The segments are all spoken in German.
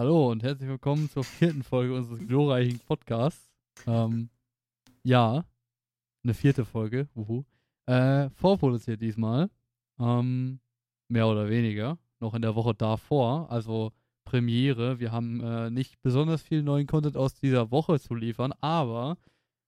Hallo und herzlich willkommen zur vierten Folge unseres glorreichen Podcasts. Ähm, ja, eine vierte Folge, wuhu. Äh, vorproduziert diesmal. Ähm, mehr oder weniger. Noch in der Woche davor, also Premiere. Wir haben äh, nicht besonders viel neuen Content aus dieser Woche zu liefern, aber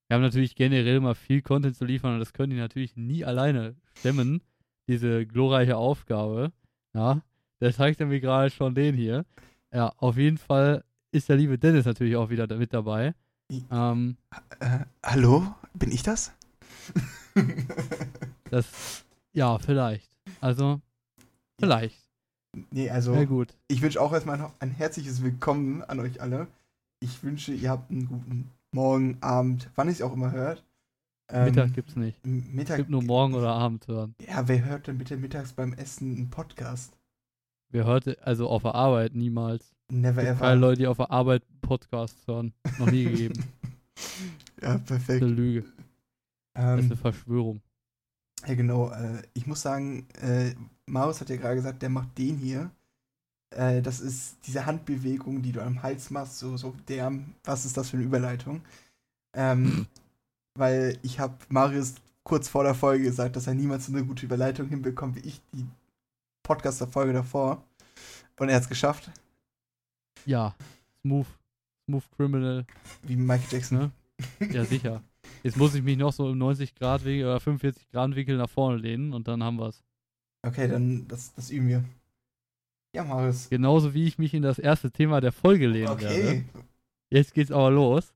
wir haben natürlich generell mal viel Content zu liefern und das können die natürlich nie alleine stemmen, diese glorreiche Aufgabe. Ja, das zeigt mir gerade schon den hier. Ja, auf jeden Fall ist der liebe Dennis natürlich auch wieder mit dabei. Ähm, Äh, hallo? Bin ich das? das, ja, vielleicht. Also, vielleicht. Nee, also Sehr gut. ich wünsche auch erstmal noch ein herzliches Willkommen an euch alle. Ich wünsche, ihr habt einen guten Morgen, Abend, wann ihr es auch immer hört. Ähm, Mittag gibt's nicht. M- Es Mittag. gibt nur morgen oder Abend hören. Ja, wer hört denn bitte mittags beim Essen einen Podcast? Wir hörte, also auf der Arbeit niemals. Never ever. keine Leute, die auf der Arbeit Podcasts hören. Noch nie gegeben. ja, Das perfekt. ist eine Lüge. Das ist eine Ähm, Verschwörung. ja, genau. Äh, ich muss sagen, äh, Marius hat ja gerade gesagt, der macht den hier. Äh, das ist diese Handbewegung, die du am Hals machst, so, so der, was ist das für eine Überleitung? Ähm, weil ich habe Marius kurz vor der Folge gesagt, dass er niemals so eine gute Überleitung hinbekommt wie ich die Podcast-Folge davor. Und er hat es geschafft, Ja, smooth. Smooth Criminal. wie Michael Jackson. Ne? Ja, sicher. Jetzt muss ich mich noch so im 90 Grad Winkel oder 45 Grad Winkel nach vorne lehnen und dann haben wir's. Okay, dann das, das üben wir. Ja, Marius. Genauso wie ich mich in das erste Thema der Folge lehnen werde. Okay. Jetzt geht's aber los.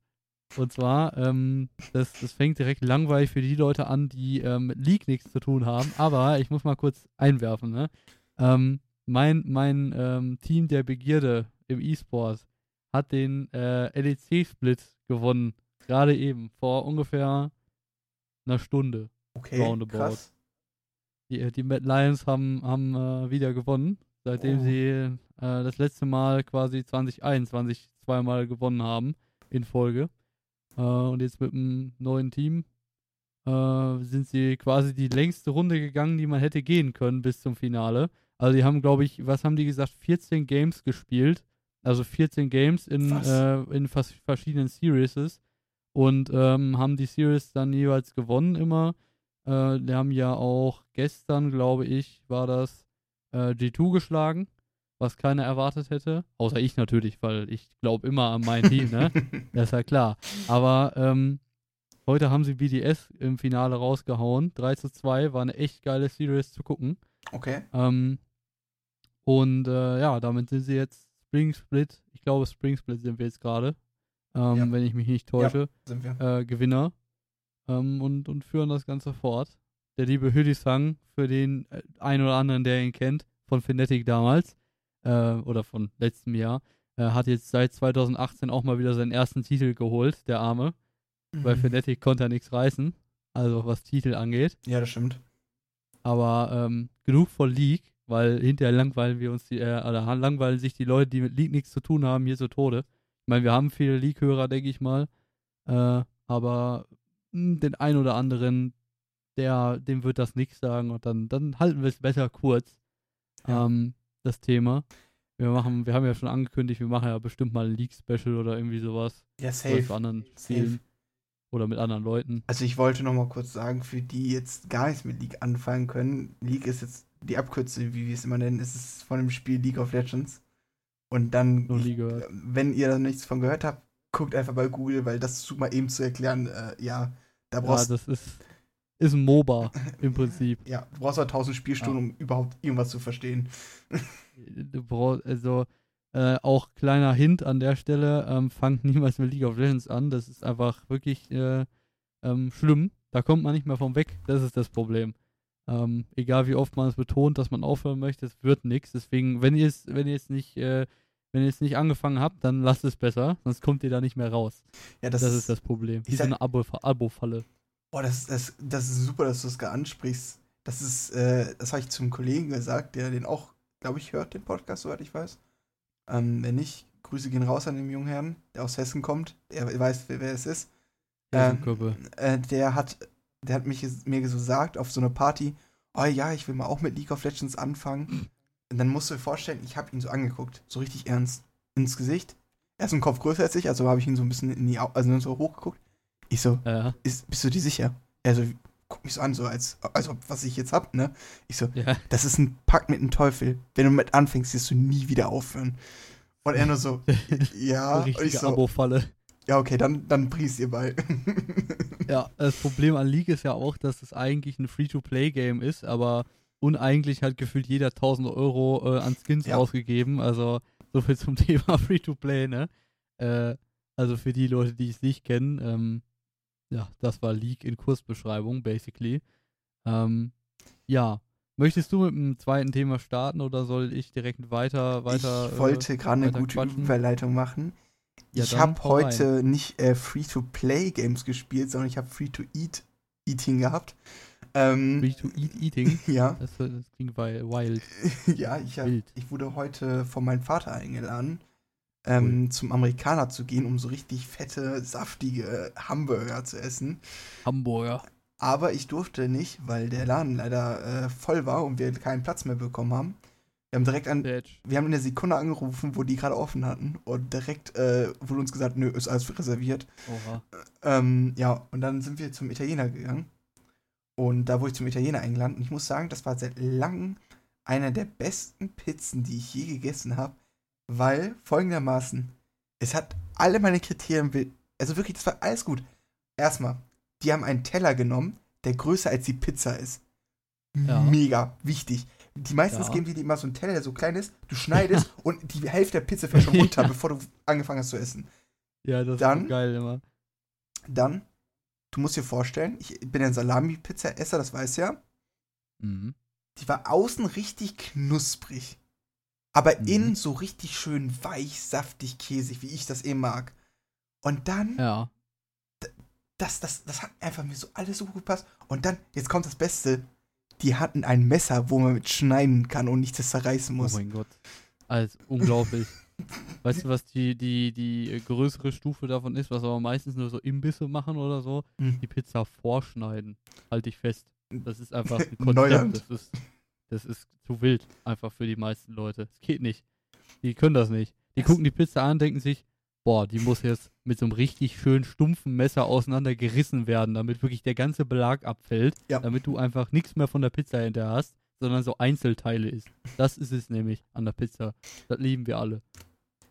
Und zwar, ähm, das, das fängt direkt langweilig für die Leute an, die ähm, mit League nichts zu tun haben. Aber ich muss mal kurz einwerfen, ne? Ähm, mein mein ähm, Team der Begierde im E-Sport hat den äh, LEC-Split gewonnen. Gerade eben, vor ungefähr einer Stunde. Okay, Roundabout. krass. Die, die Mad Lions haben, haben äh, wieder gewonnen, seitdem Oh. sie äh, das letzte Mal quasi 2021 zweimal gewonnen haben in Folge. Äh, und jetzt mit einem neuen Team äh, sind sie quasi die längste Runde gegangen, die man hätte gehen können bis zum Finale. Also die haben, glaube ich, was haben die gesagt, 14 Games gespielt. Also 14 Games in, äh, in fas verschiedenen Series und ähm, haben die Series dann jeweils gewonnen immer. Äh, die haben ja auch gestern, glaube ich, war das äh, G2 geschlagen, was keiner erwartet hätte. Außer ich natürlich, weil ich glaube immer an mein Team, ne? Das ist ja klar. Aber ähm, heute haben sie BDS im Finale rausgehauen. 3 zu 2, war eine echt geile Series zu gucken. okay. Ähm, und äh, ja, damit sind sie jetzt Spring Split. Ich glaube, Spring Split sind wir jetzt gerade. Ähm, Ja. Wenn ich mich nicht täusche. Sind wir. Äh, Gewinner. Ähm, und, und führen das Ganze fort. Der liebe Hüdisang, für den äh, einen oder anderen, der ihn kennt, von Fnatic damals, äh, oder von letztem Jahr, äh, hat jetzt seit 2018 auch mal wieder seinen ersten Titel geholt, der Arme. Bei Mhm. Fnatic konnte er nichts reißen. Also was Titel angeht. Ja, das stimmt. Aber ähm, genug von League, weil hinterher langweilen wir uns die, äh, oder langweilen sich die Leute, die mit League nichts zu tun haben, hier zu Tode. Ich meine, wir haben viele League-Hörer, denke ich mal. Äh, aber mh, den einen oder anderen, der, dem wird das nichts sagen und dann, dann halten wir es besser kurz. Ja. Ähm, das Thema. Wir machen, wir haben ja schon angekündigt, wir machen ja bestimmt mal ein League-Special oder irgendwie sowas. Ja, safe. anderen Safe. Spielen. Oder mit anderen Leuten. Also ich wollte noch mal kurz sagen, für die jetzt gar nichts mit League anfangen können, League ist jetzt die Abkürzung, wie wir es immer nennen, ist es von dem Spiel League of Legends. Und dann, Nur League gehört. wenn ihr da nichts von gehört habt, guckt einfach bei Google, weil das ist mal eben zu erklären, äh, ja, da Ja, brauchst das ist, ist ein MOBA im Prinzip. ja, du brauchst halt 1000 Spielstunden, um überhaupt irgendwas zu verstehen. Du brauchst, also äh, auch kleiner Hint an der Stelle, ähm, fangt niemals mit League of Legends an. Das ist einfach wirklich äh, ähm, schlimm. Da kommt man nicht mehr vom weg. Das ist das Problem. Ähm, egal wie oft man es betont, dass man aufhören möchte, es wird nichts. Deswegen, wenn ihr es, wenn ihr es nicht, äh, wenn ihr es nicht angefangen habt, dann lasst es besser, sonst kommt ihr da nicht mehr raus. Ja, Das, ist das Problem. Wie so eine Abo- Abo-Falle. Boah, das, das, das ist super, dass du das gerade ansprichst. Das ist, äh, das habe ich zum Kollegen gesagt, der den auch, glaube ich, hört, den Podcast, soweit ich weiß. Ähm, wenn nicht, Grüße gehen raus an den jungen Herrn, der aus Hessen kommt. Er weiß, wer, wer es ist. Ähm, äh, der hat, der hat mich, mir so gesagt auf so einer Party, oh ja, ich will mal auch mit League of Legends anfangen. Und dann musst du dir vorstellen, ich habe ihn so angeguckt, so richtig ernst. ins Gesicht. Er ist ein Kopf größer als ich, also habe ich ihn so ein bisschen in die Au also so hochgeguckt. Ich so, Ja, ist, bist du dir sicher? Er guck mich so an, so als, also was ich jetzt hab, ne? Ich so, ja. das ist ein Pakt mit dem Teufel. Wenn du mit anfängst, wirst du nie wieder aufhören. Und er nur so, ja, und ich Richtige so, Abo-Falle. ja, okay, dann, dann bring's ihr bei. Ja, das Problem an League ist ja auch, dass es eigentlich ein Free-to-Play-Game ist, aber uneigentlich hat gefühlt jeder 1000 Euro äh, an Skins Ja. ausgegeben. Also so viel zum Thema Free-to-Play, ne? Äh, also für die Leute, die es nicht kennen, ähm, ja, das war League in Kursbeschreibung, basically. Ähm, ja. Möchtest du mit dem zweiten Thema starten oder soll ich direkt weiter, weiter. ich wollte gerade eine gute quatschen? Überleitung machen. Ja, ich habe hau rein. heute nicht äh, Free-to-Play-Games gespielt, sondern ich habe Free-to-Eat-Eating gehabt. Ähm, Free to Eat Eating? ja, Das, das klingt Wild. ja ich, hab, ich wurde heute von meinem Vater eingeladen, ähm, zum Amerikaner zu gehen, um so richtig fette, saftige Hamburger zu essen. Hamburger. Aber ich durfte nicht, weil der Laden leider äh, voll war und wir keinen Platz mehr bekommen haben. Wir haben direkt an, Bitch. wir haben in der Sekunde angerufen, wo die gerade offen hatten und direkt äh, wurde uns gesagt, nö, ist alles reserviert. Oha. Ähm, ja, und dann sind wir zum Italiener gegangen. Und da wurde ich zum Italiener eingeladen. Und ich muss sagen, das war seit langem einer der besten Pizzen, die ich je gegessen habe. Weil folgendermaßen, es hat alle meine Kriterien, also wirklich, das war alles gut. Erstmal, die haben einen Teller genommen, der größer als die Pizza ist. Ja. Mega wichtig. Die meistens Ja. geben die dir immer so einen Teller, der so klein ist, du schneidest und die Hälfte der Pizza fällt schon runter, Ja. bevor du angefangen hast zu essen. Ja, das Dann- ist geil immer. Dann, du musst dir vorstellen, ich bin ein Salami-Pizza-Esser, das weiß ja. Mhm. Die war außen richtig knusprig. Aber Mhm. innen so richtig schön weich, saftig, käsig, wie ich das eh mag. Und dann, Ja. das, das, das hat einfach mir so alles so gut gepasst. Und dann, jetzt kommt das Beste, die hatten ein Messer, wo man mit schneiden kann und nicht das zerreißen Oh muss. mein Gott. Also unglaublich. weißt du, was die, die, die äh, größere Stufe davon ist, was aber meistens nur so Imbisse machen oder so? Hm. Die Pizza vorschneiden. Halt dich fest. Das ist einfach ein Neuland. Konzept. Das ist, das ist zu wild. Einfach für die meisten Leute. Es geht nicht. Die können das nicht. Die Das- gucken die Pizza an, denken sich, boah, die muss jetzt mit so einem richtig schön stumpfen Messer auseinander gerissen werden, damit wirklich der ganze Belag abfällt, Ja. damit du einfach nichts mehr von der Pizza hinterher hast, sondern so Einzelteile isst. Das ist es nämlich an der Pizza. Das lieben wir alle.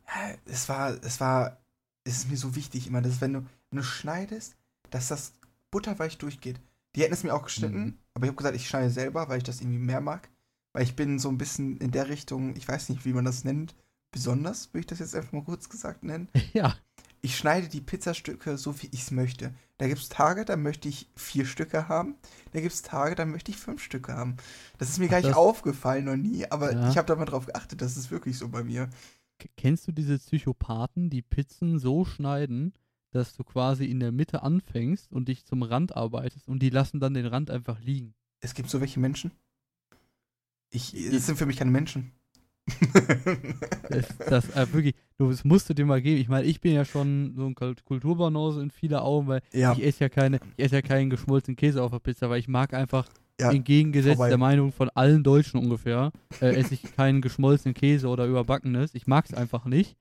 Ja, Es war, es war, es ist mir so wichtig immer, dass wenn du, wenn du schneidest, dass das butterweich durchgeht. Die hätten es mir auch geschnitten, Mhm. Aber ich habe gesagt, ich schneide selber, weil ich das irgendwie mehr mag. Weil ich bin so ein bisschen in der Richtung, ich weiß nicht, wie man das nennt, besonders, würde ich das jetzt einfach mal kurz gesagt nennen. ja. Ich schneide die Pizzastücke so, wie ich es möchte. Da gibt es Tage, da möchte ich vier Stücke haben. Da gibt es Tage, da möchte ich fünf Stücke haben. Das ist mir gar Ach, nicht das- aufgefallen, noch nie, aber Ja. ich habe da mal drauf geachtet, das ist wirklich so bei mir. Kennst du diese Psychopathen, die Pizzen so schneiden, dass du quasi in der Mitte anfängst und dich zum Rand arbeitest und die lassen dann den Rand einfach liegen? Es gibt so welche Menschen. Ich, das sind für mich keine Menschen. Das, das äh, wirklich, du, das musst du dir mal geben. Ich meine, ich bin ja schon so ein Kult- Kulturbanause in vieler Augen, weil ja, ich esse ja keine, ich esse ja keinen geschmolzenen Käse auf der Pizza, weil ich mag einfach Ja, entgegengesetzt vorbei. der Meinung von allen Deutschen ungefähr, äh, esse ich keinen geschmolzenen Käse oder überbackenes. Ich mag es einfach nicht.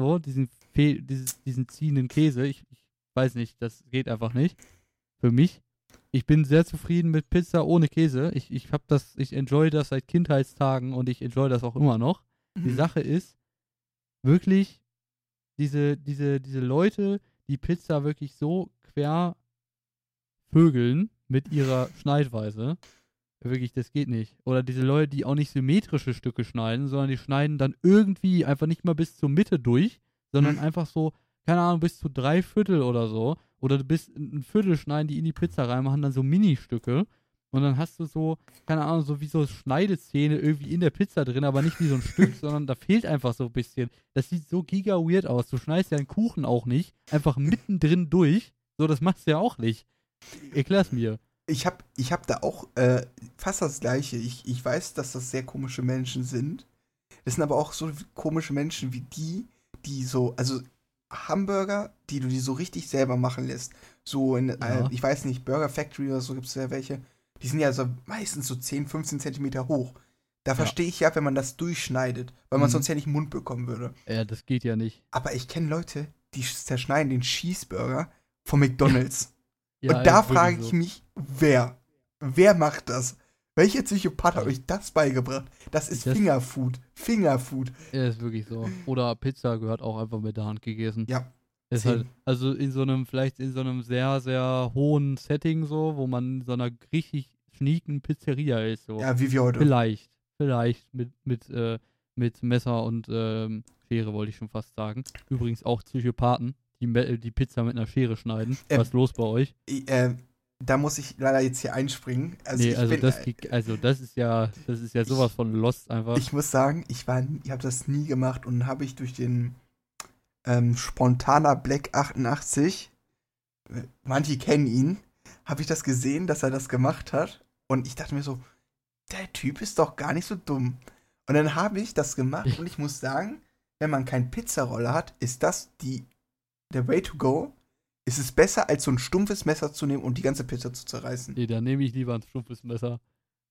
So, diesen, Fe dieses, diesen ziehenden Käse. Ich, ich weiß nicht, das geht einfach nicht. Für mich. Ich bin sehr zufrieden mit Pizza ohne Käse. Ich, ich habe das, ich enjoy das seit Kindheitstagen und ich enjoy das auch immer noch. Die Mhm. Sache ist, wirklich, diese, diese, diese Leute, die Pizza wirklich so quer vögeln mit ihrer Schneidweise, wirklich, das geht nicht. Oder diese Leute, die auch nicht symmetrische Stücke schneiden, sondern die schneiden dann irgendwie einfach nicht mal bis zur Mitte durch, sondern Mhm. einfach so, keine Ahnung, bis zu drei Viertel oder so. Oder du bist ein Viertel schneiden die in die Pizza rein, machen dann so Mini-Stücke. Und dann hast du so, keine Ahnung, so wie so Schneidezähne irgendwie in der Pizza drin, aber nicht wie so ein Stück, sondern da fehlt einfach so ein bisschen. Das sieht so giga weird aus. Du schneidest ja einen Kuchen auch nicht, einfach mittendrin durch. So, das machst du ja auch nicht. Erklär's mir. Ich habe ich hab da auch äh, fast das Gleiche. Ich, ich weiß, dass das sehr komische Menschen sind. Das sind aber auch so komische Menschen wie die, die so, also Hamburger, die du dir so richtig selber machen lässt. So in, Ja. äh, ich weiß nicht, Burger Factory oder so gibt es ja welche. Die sind ja so meistens so 10, 15 Zentimeter hoch. Da verstehe ich ja, wenn man das durchschneidet, weil man Mhm. sonst ja nicht im Mund bekommen würde. Ja, das geht ja nicht. Aber ich kenne Leute, die zerschneiden den Cheeseburger von McDonalds. Ja, Und da frage ich so. mich, wer? Wer macht das? Welcher Psychopath hat euch das beigebracht? Das ist Das- Fingerfood. Fingerfood. Ja, ist wirklich so. Oder Pizza gehört auch einfach mit der Hand gegessen. Ja. Ist halt, also in so einem, vielleicht in so einem sehr, sehr hohen Setting so, wo man in so einer richtig schnieken Pizzeria ist, so. Ja, wie wir heute. Vielleicht, vielleicht mit, mit, äh, mit Messer und ähm, Schere, wollte ich schon fast sagen. Übrigens auch Psychopathen, die, Me- die Pizza mit einer Schere schneiden. Ähm, Was ist los bei euch? Ich, äh, da muss ich leider jetzt hier einspringen. Also nee, ich also bin, das, äh, also das ist ja, das ist ja sowas von Lost einfach. Ich muss sagen, ich war, ich habe das nie gemacht und habe ich durch den ähm, Spontaner Black 88, äh, manche kennen ihn, habe ich das gesehen, dass er das gemacht hat und ich dachte mir so, der Typ ist doch gar nicht so dumm. Und dann habe ich das gemacht Ich- und ich muss sagen, wenn man keinen Pizzaroller hat, ist das die der Way to go. Ist es besser, als so ein stumpfes Messer zu nehmen und die ganze Pizza zu zerreißen? nee, dann nehme ich lieber ein stumpfes Messer.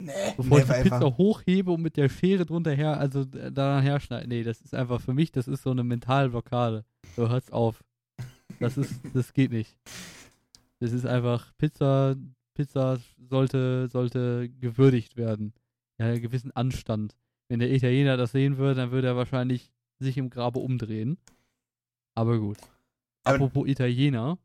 Nee, Bevor ich die Pizza ever. hochhebe und mit der Schere drunter her, also äh, daran herschneide. Nee, das ist einfach für mich, das ist so eine Mentalblockade. So, hört's auf. Das ist, das geht nicht. Das ist einfach, Pizza, Pizza sollte, sollte gewürdigt werden. Ja, einen gewissen Anstand. Wenn der Italiener das sehen würde, dann würde er wahrscheinlich sich im Grabe umdrehen. Aber gut. Apropos Italiener.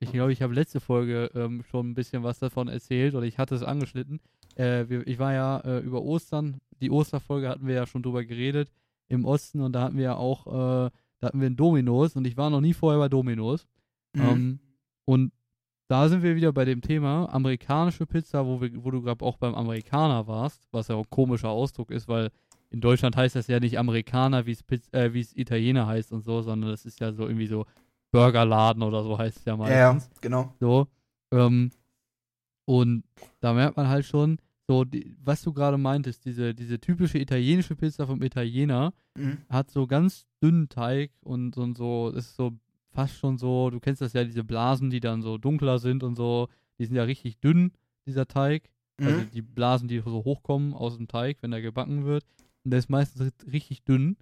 Ich glaube, ich habe letzte Folge ähm, schon ein bisschen was davon erzählt oder ich hatte es angeschnitten. Äh, wir, ich war ja äh, über Ostern, die Osterfolge hatten wir ja schon drüber geredet, im Osten und da hatten wir ja auch, äh, da hatten wir einen Dominos und ich war noch nie vorher bei Dominos. Mhm. Ähm, und da sind wir wieder bei dem Thema amerikanische Pizza, wo, wir, wo du gerade auch beim Amerikaner warst, was ja auch ein komischer Ausdruck ist, weil in Deutschland heißt das ja nicht Amerikaner, wie äh, es Italiener heißt und so, sondern das ist ja so irgendwie so Burgerladen oder so heißt es ja ja, ja, genau. So. Ähm, und da merkt man halt schon, so, die, was du gerade meintest, diese, diese typische italienische Pizza vom Italiener Mhm. hat so ganz dünnen Teig und, und so, ist so fast schon so, du kennst das ja, diese Blasen, die dann so dunkler sind und so, die sind ja richtig dünn, dieser Teig. Also Mhm. die Blasen, die so hochkommen aus dem Teig, wenn er gebacken wird. Der ist meistens ri- richtig dünn.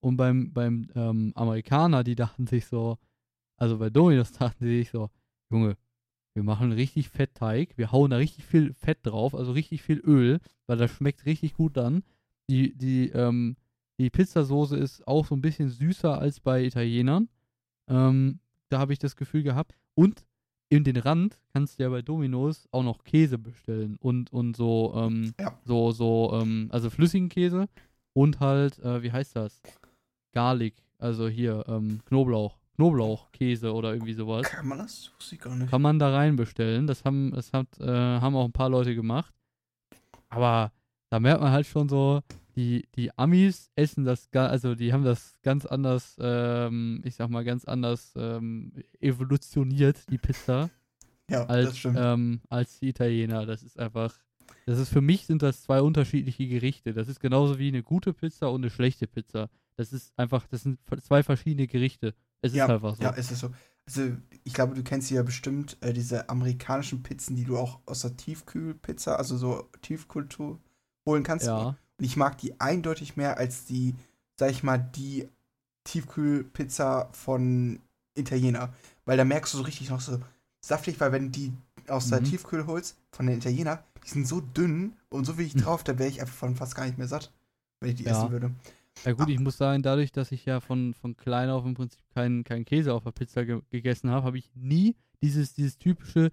Und beim, beim ähm, Amerikaner, die dachten sich so, also bei Domino's dachten die sich so, Junge, wir machen richtig Fettteig, wir hauen da richtig viel Fett drauf, also richtig viel Öl, weil das schmeckt richtig gut dann. Die, die, ähm, die Pizzasoße ist auch so ein bisschen süßer als bei Italienern. Ähm, da habe ich das Gefühl gehabt. Und in den Rand kannst du ja bei Domino's auch noch Käse bestellen und, und so, ähm, Ja. so, so, ähm, also flüssigen Käse und halt, äh, wie heißt das? Garlic, also hier, ähm, Knoblauch, Knoblauchkäse oder irgendwie sowas. Kann man das? Wusste ich gar nicht. Kann man da rein bestellen. Das haben, das hat, äh, haben auch ein paar Leute gemacht. Aber da merkt man halt schon so, die, die Amis essen das, also die haben das ganz anders, ähm, ich sag mal, ganz anders ähm, evolutioniert, die Pizza, Ja, das als, stimmt. ähm, als die Italiener. Das ist einfach, das ist für mich sind das zwei unterschiedliche Gerichte. Das ist genauso wie eine gute Pizza und eine schlechte Pizza. Das ist einfach, das sind zwei verschiedene Gerichte. Es ist einfach so. Ja, ist es so. Also, ich glaube, du kennst ja bestimmt äh, diese amerikanischen Pizzen, die du auch aus der Tiefkühlpizza, also so Tiefkultur holen kannst. ja. Und ich mag die eindeutig mehr als die, sag ich mal, die Tiefkühlpizza von Italiener. Weil da merkst du so richtig noch so saftig, weil wenn die aus der Mhm. Tiefkühl holst, von den Italiener, die sind so dünn und so wenig drauf, da wäre ich einfach von fast gar nicht mehr satt, wenn ich die Ja. essen würde. Ja gut, ich muss sagen, dadurch, dass ich ja von, von klein auf im Prinzip keinen keinen Käse auf der Pizza ge gegessen habe, habe ich nie dieses, dieses typische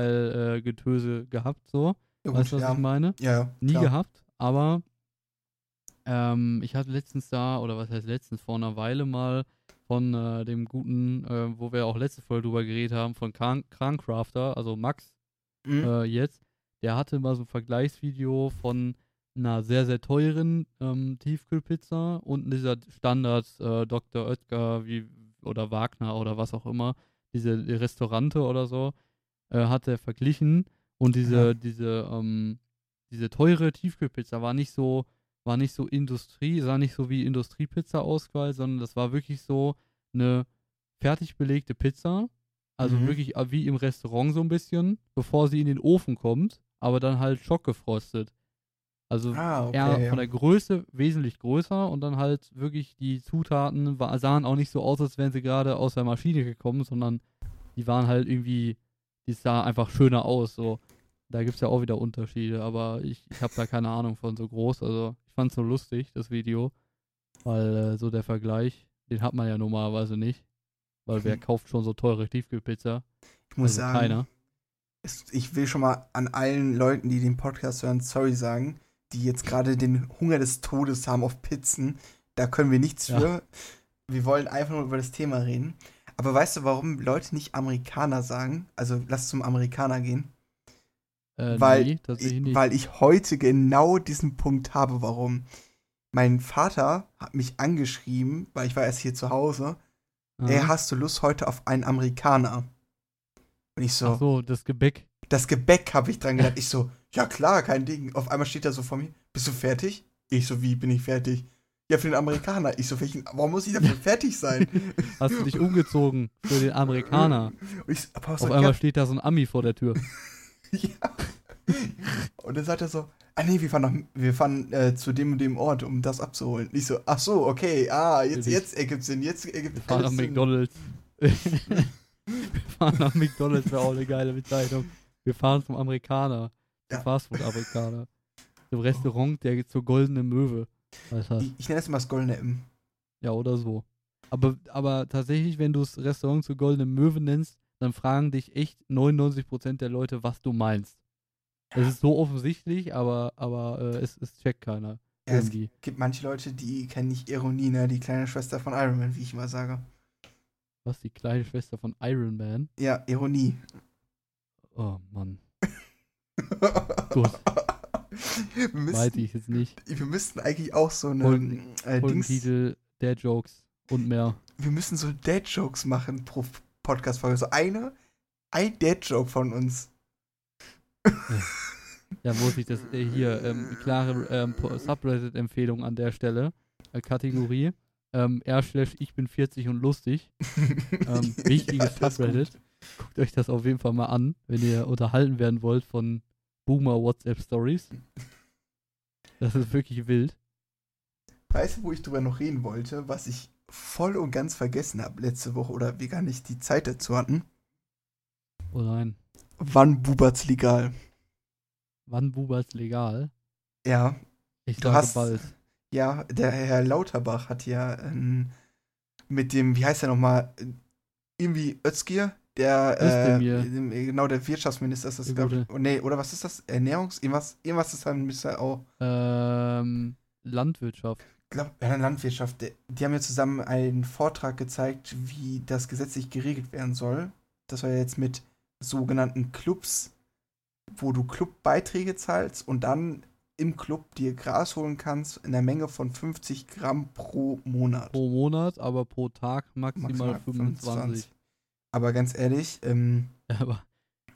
Tiefkühlpizza-Lifestyle-Getöse gehabt, so. Ja, weißt du, was ja. ich meine? Ja, ja. Nie klar. gehabt, aber ähm, ich hatte letztens da, oder was heißt letztens, vor einer Weile mal von äh, dem guten, äh, wo wir auch letzte Folge drüber geredet haben, von Kran Krancrafter, also Max, Mhm. äh, jetzt, der hatte mal so ein Vergleichsvideo von einer sehr, sehr teuren ähm, Tiefkühlpizza und dieser Standard äh, Dr. Oetker wie, oder Wagner oder was auch immer, diese die Restaurante oder so, äh, hat er verglichen und diese, Ja. diese, ähm, diese teure Tiefkühlpizza war nicht so, war nicht so Industrie, sah nicht so wie Industriepizza aus, sondern das war wirklich so eine fertig belegte Pizza, also Mhm. wirklich äh, wie im Restaurant so ein bisschen, bevor sie in den Ofen kommt, aber dann halt schockgefrostet. Also Ah, okay. eher ja. von der Größe wesentlich größer und dann halt wirklich die Zutaten wa- sahen auch nicht so aus, als wären sie gerade aus der Maschine gekommen, sondern die waren halt irgendwie, die sah einfach schöner aus. So. Da gibt es ja auch wieder Unterschiede, aber ich, ich habe da keine Ahnung von so groß. Also ich fand es so lustig, das Video, weil äh, so der Vergleich, den hat man ja normalerweise nicht. Weil wer Hm. kauft schon so teure Tiefkühlpizza? ich muss also sagen, keiner. es, ich will schon mal an allen Leuten, die den Podcast hören, sorry sagen, die jetzt gerade den Hunger des Todes haben auf Pizzen. Da können wir nichts Ja. für. Wir wollen einfach nur über das Thema reden. Aber weißt du, warum Leute nicht Amerikaner sagen? Also lass zum Amerikaner gehen. Äh, weil, nee, ich, weil ich heute genau diesen Punkt habe, warum. Mein Vater hat mich angeschrieben, weil ich war erst hier zu Hause. Ah. Ey, hast du Lust heute auf einen Amerikaner? Und ich so, Ach so, das Gebäck. das Gebäck habe ich dran gedacht. Ich so, ja klar, kein Ding. Auf einmal steht er so vor mir, bist du fertig? Ich so, wie bin ich fertig? Ja, für den Amerikaner. Ich so, welchen, warum muss ich dafür fertig sein? Hast du dich umgezogen für den Amerikaner? Ich, Auf ja, einmal steht da so ein Ami vor der Tür. ja. Und dann sagt er so, ah nee, wir fahren, nach, wir fahren äh, zu dem und dem Ort, um das abzuholen. Und ich so, ach so, okay, ah, jetzt, jetzt ergibt Sinn, jetzt ergibt Wir fahren nach. McDonalds. Wir fahren nach McDonalds, wäre auch eine geile Bezeichnung. Wir fahren zum Amerikaner. Zum Ja. Fastfood-Amerikaner. Zum Restaurant, der zur goldenen Möwe. Ich, ich nenne es immer das goldene M. Ja, oder so. Aber, aber tatsächlich, wenn du das Restaurant zur goldenen Möwe nennst, dann fragen dich echt 99% der Leute, was du meinst. Es ist so offensichtlich, aber, aber äh, es, es checkt keiner. Ja, es gibt manche Leute, die kennen nicht Ironie, ne? Die kleine Schwester von Iron Man, wie ich immer sage. Was, die kleine Schwester von Iron Man? Ja, Ironie. Oh Mann. Gut. Wir Weiß müssten, ich jetzt nicht. wir müssten eigentlich auch so eine Folgen- äh, Dings, Folgentitel, der Jokes und mehr. wir müssen so Dad-Jokes machen pro Podcast-Folge. So eine, ein Dad-Joke von uns. Ja, muss ich das äh, hier, ähm, klare ähm, Subreddit-Empfehlung an der Stelle. Äh, Kategorie. Ähm, R slash ich bin 40 und lustig. Ähm, wichtiges gut. Subreddit. Guckt euch das auf jeden Fall mal an, wenn ihr unterhalten werden wollt von Boomer WhatsApp Stories. Das ist wirklich wild. Weißt du, wo ich drüber noch reden wollte, was ich voll und ganz vergessen habe letzte Woche oder wir gar nicht die Zeit dazu hatten? Oh nein. Wann bubert's legal? Wann Bubers legal? Ja, Ich Du sage hast- bald. ja, der Herr Lauterbach hat ja ähm, mit dem, wie heißt er nochmal, irgendwie Özgir, der, äh, dem- genau, der Wirtschaftsminister ist das, glaube ich. Oh, nee, oder was ist das? Ernährungs-, irgendwas, irgendwas ist dann, müsste auch, Ähm, Landwirtschaft. Glaub, ja, Landwirtschaft, die, haben ja zusammen einen Vortrag gezeigt, wie das gesetzlich geregelt werden soll. Das war ja jetzt mit sogenannten Clubs, wo du Clubbeiträge zahlst und dann im Club dir Gras holen kannst in der Menge von 50 Gramm pro Monat. Pro Monat, aber pro Tag maximal, Maximal 25. Aber ganz ehrlich, ähm, Aber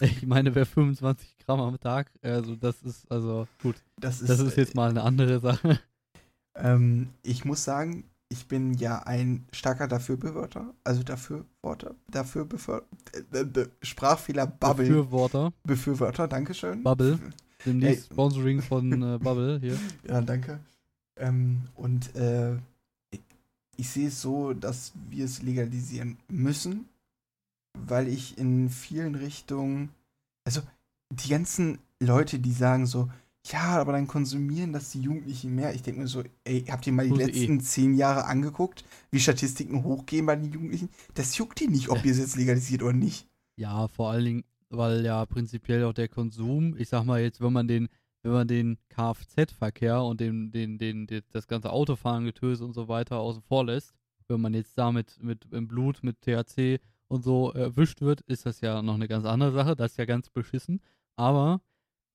ich meine, wer 25 Gramm am Tag, also das ist, also gut, das ist, das ist jetzt mal eine andere Sache. Ähm, ich muss sagen, ich bin ja ein starker Dafür-Befürworter, also Dafür-Worter, dafür befür äh, äh, Sprachfehler, Bubble, Befürworter, Befürworter, Dankeschön. Bubble. demnächst Ey. Sponsoring von äh, Bubble hier. Ja, danke. Ähm, und äh, ich sehe es so, dass wir es legalisieren müssen, weil ich in vielen Richtungen, also die ganzen Leute, die sagen so, ja, aber dann konsumieren das die Jugendlichen mehr. Ich denke mir so, ey, habt ihr mal die Tun sie letzten zehn Jahre angeguckt, wie Statistiken hochgehen bei den Jugendlichen? Das juckt die nicht, ob ihr es jetzt legalisiert oder nicht. Ja, vor allen Dingen, weil ja prinzipiell auch der Konsum, ich sag mal jetzt, wenn man den, wenn man den Kfz-Verkehr und den, den, den, den, das ganze Autofahren, Getöse und so weiter außen vor lässt, wenn man jetzt damit mit im Blut, mit THC und so erwischt wird, ist das ja noch eine ganz andere Sache. Das ist ja ganz beschissen. Aber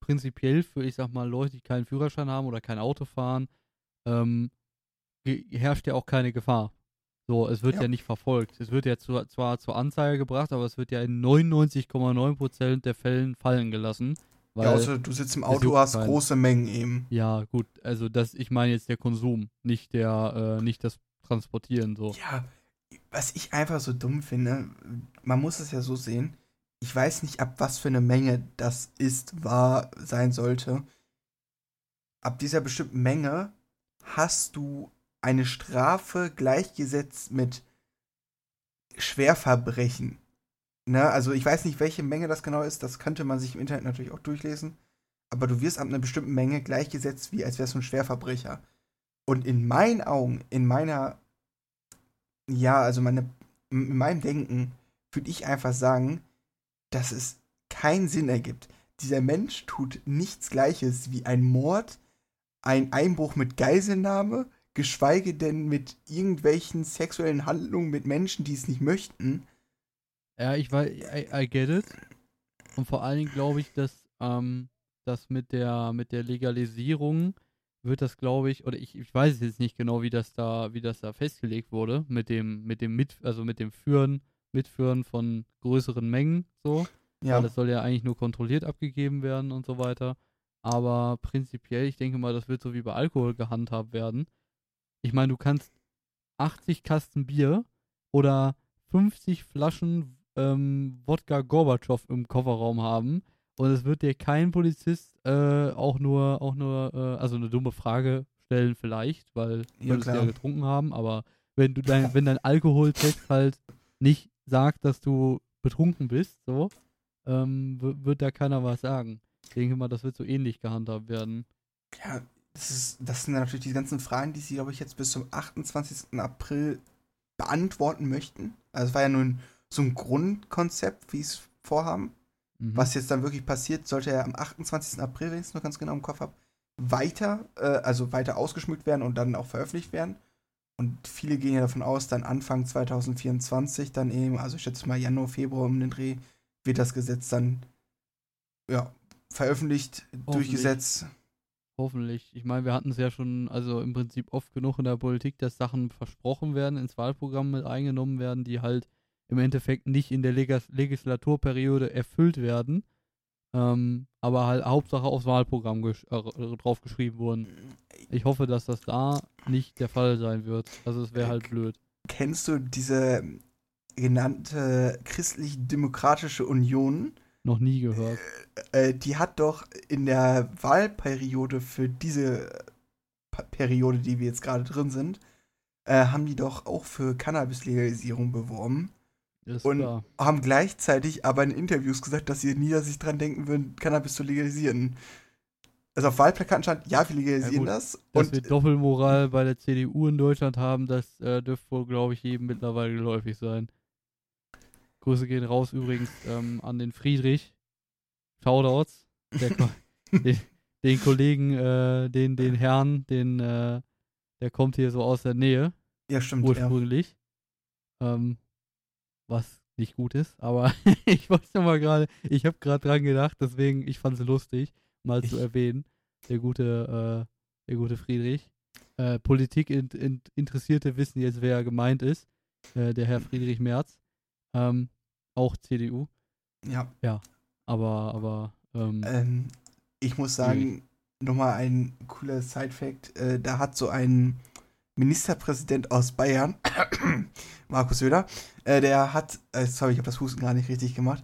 prinzipiell für, ich sag mal, Leute, die keinen Führerschein haben oder kein Auto fahren, ähm, herrscht ja auch keine Gefahr. So, es wird ja, Ja. nicht verfolgt. Es wird ja zu, zwar zur Anzeige gebracht, aber es wird ja in 99,9% der Fällen fallen gelassen. Ja, ja, außer du sitzt im Auto, hast keinen. große Mengen eben. gut, also das, ich meine jetzt der Konsum, nicht der, äh, nicht das Transportieren so. Ja, was ich einfach so dumm finde, man muss es ja so sehen, ich weiß nicht, ab was für eine Menge das ist, wahr sein sollte. ab dieser bestimmten Menge hast du eine Strafe gleichgesetzt mit Schwerverbrechen. Ne? Also ich weiß nicht, welche Menge das genau ist, das könnte man sich im Internet natürlich auch durchlesen. Aber du wirst ab einer bestimmten Menge gleichgesetzt, wie als wärst du ein Schwerverbrecher. Und in meinen Augen, in meiner, ja, also meine, in meinem Denken, würde ich einfach sagen, dass es keinen Sinn ergibt. Dieser Mensch tut nichts Gleiches wie ein Mord, ein Einbruch mit Geiselnahme, geschweige denn mit irgendwelchen sexuellen Handlungen mit Menschen, die es nicht möchten. Ja, ich weiß, I, I get it. Und vor allen Dingen glaube ich, dass, ähm, dass mit der, mit der Legalisierung wird das, glaube ich, oder ich, ich weiß jetzt nicht genau, wie das da, wie das da festgelegt wurde, mit dem, mit dem Mit, also mit dem Führen, Mitführen von größeren Mengen, so. Ja. Weil das soll ja eigentlich nur kontrolliert abgegeben werden und so weiter. Aber prinzipiell, ich denke mal, das wird so wie bei Alkohol gehandhabt werden. Ich meine, du kannst 80 Kasten Bier oder 50 Flaschen ähm, Wodka Gorbatschow im Kofferraum haben und es wird dir kein Polizist äh, auch nur, auch nur, äh, also eine dumme Frage stellen vielleicht, weil ja, wir ja getrunken haben, aber wenn du dein, wenn dein Alkoholtext halt nicht sagt, dass du betrunken bist, so, ähm, wird da keiner was sagen. Ich denke mal, das wird so ähnlich gehandhabt werden. Ja, das, ist, das sind natürlich die ganzen Fragen, die sie, glaube ich, jetzt bis zum 28. April beantworten möchten. Also es war ja nun so ein Grundkonzept, wie es vorhaben. Mhm. Was jetzt dann wirklich passiert, sollte er am 28. April, wenn ich es noch ganz genau im Kopf habe, weiter, äh, also weiter ausgeschmückt werden und dann auch veröffentlicht werden. Und viele gehen ja davon aus, dann Anfang 2024, dann eben, also ich schätze mal Januar, Februar um den Dreh, wird das Gesetz dann ja, veröffentlicht, durchgesetzt. Hoffentlich. Ich meine, wir hatten es ja schon, also im Prinzip oft genug in der Politik, dass Sachen versprochen werden, ins Wahlprogramm mit eingenommen werden, die halt im Endeffekt nicht in der Legis Legislaturperiode erfüllt werden, ähm, aber halt Hauptsache aufs Wahlprogramm äh, drauf geschrieben wurden. Ich hoffe, dass das da nicht der Fall sein wird. Also es wäre halt blöd. Kennst du diese genannte christlich-demokratische Union? Noch nie gehört. Äh, äh, die hat doch in der Wahlperiode für diese Periode, die wir jetzt gerade drin sind, äh, haben die doch auch für Cannabis-Legalisierung beworben. Ist und klar. haben gleichzeitig aber in Interviews gesagt, dass sie nie sich dran denken würden, Cannabis zu legalisieren. Also auf Wahlplakaten stand, ja, wir legalisieren ja, das. Dass und wir Doppelmoral bei der CDU in Deutschland haben, das äh, dürfte wohl, glaube ich, jedem mittlerweile geläufig sein. Grüße gehen raus übrigens ähm, an den Friedrich. Shoutouts. Den, den, Kollegen, äh, den, den Herrn, den, äh, der kommt hier so aus der Nähe. Ja, stimmt. Ursprünglich. Ja. Ähm, was nicht gut ist, aber ich wollte mal gerade, ich habe gerade dran gedacht, deswegen, ich fand es lustig, mal ich. zu erwähnen. Der gute, äh, der gute Friedrich. Äh, Politik in, in, Interessierte wissen jetzt, wer gemeint ist. Äh, der Herr Friedrich Merz. Ähm, auch CDU. Ja. Ja. Aber, aber. Ähm, ähm, ich muss sagen, nochmal ein cooler Side-Fact. Äh, da hat so ein Ministerpräsident aus Bayern, Markus Söder, äh, der hat, äh, sorry, ich habe das Husten gar nicht richtig gemacht,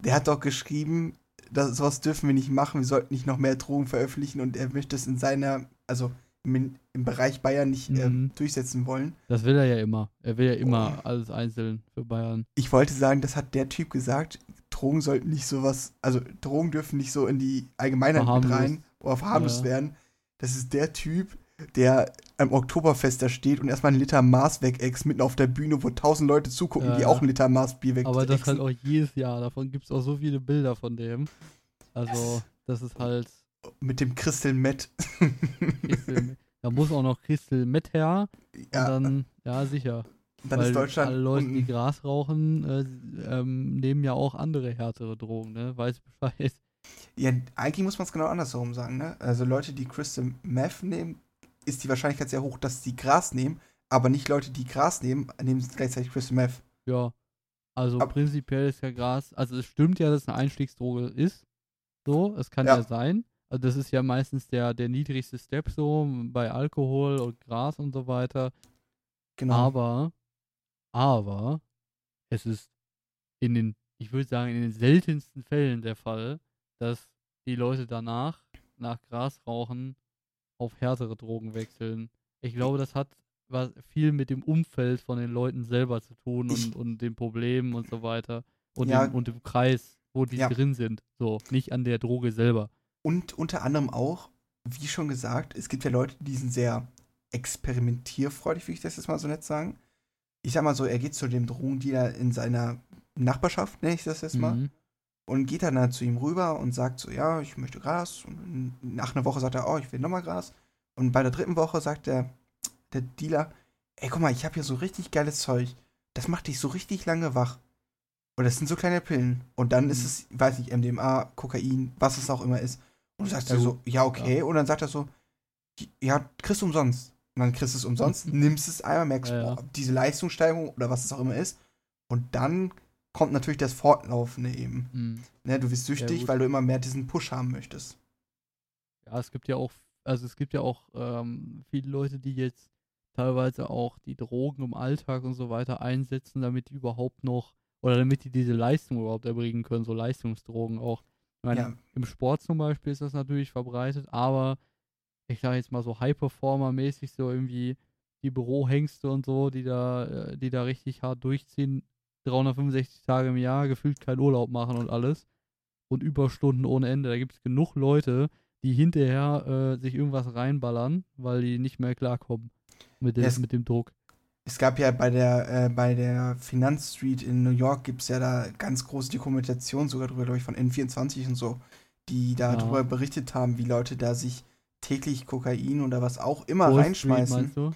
der hat doch geschrieben, dass, sowas dürfen wir nicht machen, wir sollten nicht noch mehr Drogen veröffentlichen und er möchte es in seiner, also im, im Bereich Bayern nicht äh, mhm. äh, durchsetzen wollen. Das will er ja immer. Er will ja immer oh. alles einzeln für Bayern. Ich wollte sagen, das hat der Typ gesagt, Drogen sollten nicht sowas, also Drogen dürfen nicht so in die Allgemeinheit mit rein oder verharmlost ja. werden. Das ist der Typ, der am Oktoberfest da steht und erstmal einen Liter Maß wegäxt, mitten auf der Bühne, wo tausend Leute zugucken, ja, die auch einen Liter Maß Bier wegexen. Aber das halt auch jedes Jahr. Davon gibt es auch so viele Bilder von dem. Also, das ist halt. Mit dem Crystal Met. da muss auch noch Crystal Met her. Ja. Und dann, ja, sicher. Dann Weil ist Deutschland. Alle Leute, die Gras rauchen, äh, ähm, nehmen ja auch andere härtere Drogen, ne? Weiß Bescheid. Ja, eigentlich muss man es genau andersherum sagen, ne? Also Leute, die Crystal Meth nehmen, ist die Wahrscheinlichkeit sehr hoch, dass sie Gras nehmen, aber nicht Leute, die Gras nehmen, nehmen gleichzeitig Crystal Meth. Ja. Also aber prinzipiell ist ja Gras, also es stimmt ja, dass es eine Einstiegsdroge ist. So, es kann ja, ja sein. Also das ist ja meistens der, der niedrigste Step so bei Alkohol und Gras und so weiter. Genau. Aber, aber es ist in den, ich würde sagen, in den seltensten Fällen der Fall, dass die Leute danach nach Gras rauchen auf härtere Drogen wechseln. Ich glaube, das hat was viel mit dem Umfeld von den Leuten selber zu tun Ich- und, und den Problemen und so weiter. Und, Ja. dem, und dem Kreis, wo die Ja. drin sind. So, nicht an der Droge selber. Und unter anderem auch, wie schon gesagt, es gibt ja Leute, die sind sehr experimentierfreudig, würde ich das jetzt mal so nett sagen. Ich sag mal so, er geht zu dem Drogendealer in seiner Nachbarschaft, nenne ich das jetzt mal, Mhm. Und geht dann, dann zu ihm rüber und sagt so, ja, ich möchte Gras. Und nach einer Woche sagt er, oh, ich will nochmal Gras. Und bei der dritten Woche sagt der, der Dealer, ey, guck mal, ich habe hier so richtig geiles Zeug. Das macht dich so richtig lange wach. Und das sind so kleine Pillen. Und dann ist Mhm. es, weiß nicht, MDMA, Kokain, was es auch immer ist. Und du sagst Ja, so, ja, okay. Und dann sagt er so, ja, kriegst du umsonst. Und dann kriegst du es umsonst, nimmst es einmal, merkst, Ja, ja. boah, diese Leistungssteigerung oder was es auch immer ist. Und dann kommt natürlich das Fortlaufende eben. Mhm. Ne, du wirst süchtig, weil du immer mehr diesen Push haben möchtest. Ja, es gibt ja auch, also es gibt ja auch ähm, viele Leute, die jetzt teilweise auch die Drogen im Alltag und so weiter einsetzen, damit die überhaupt noch, oder damit die diese Leistung überhaupt erbringen können, so Leistungsdrogen auch. Ich meine, Ja. im Sport zum Beispiel ist das natürlich verbreitet, aber ich sage jetzt mal so High-Performer-mäßig, so irgendwie die Bürohengste und so, die da, äh, die da richtig hart durchziehen, 365 Tage im Jahr, gefühlt keinen Urlaub machen und alles. Und Überstunden ohne Ende. Da gibt es genug Leute, die hinterher äh, sich irgendwas reinballern, weil die nicht mehr klarkommen mit dem, Ja, es- mit dem Druck. Es gab ja bei der, äh, bei der Finanzstreet in New York gibt es ja da ganz große Dokumentation sogar drüber, glaube ich, von N24 und so, die Ja. darüber berichtet haben, wie Leute da sich täglich Kokain oder was auch immer Wall Street, reinschmeißen. Meinst du?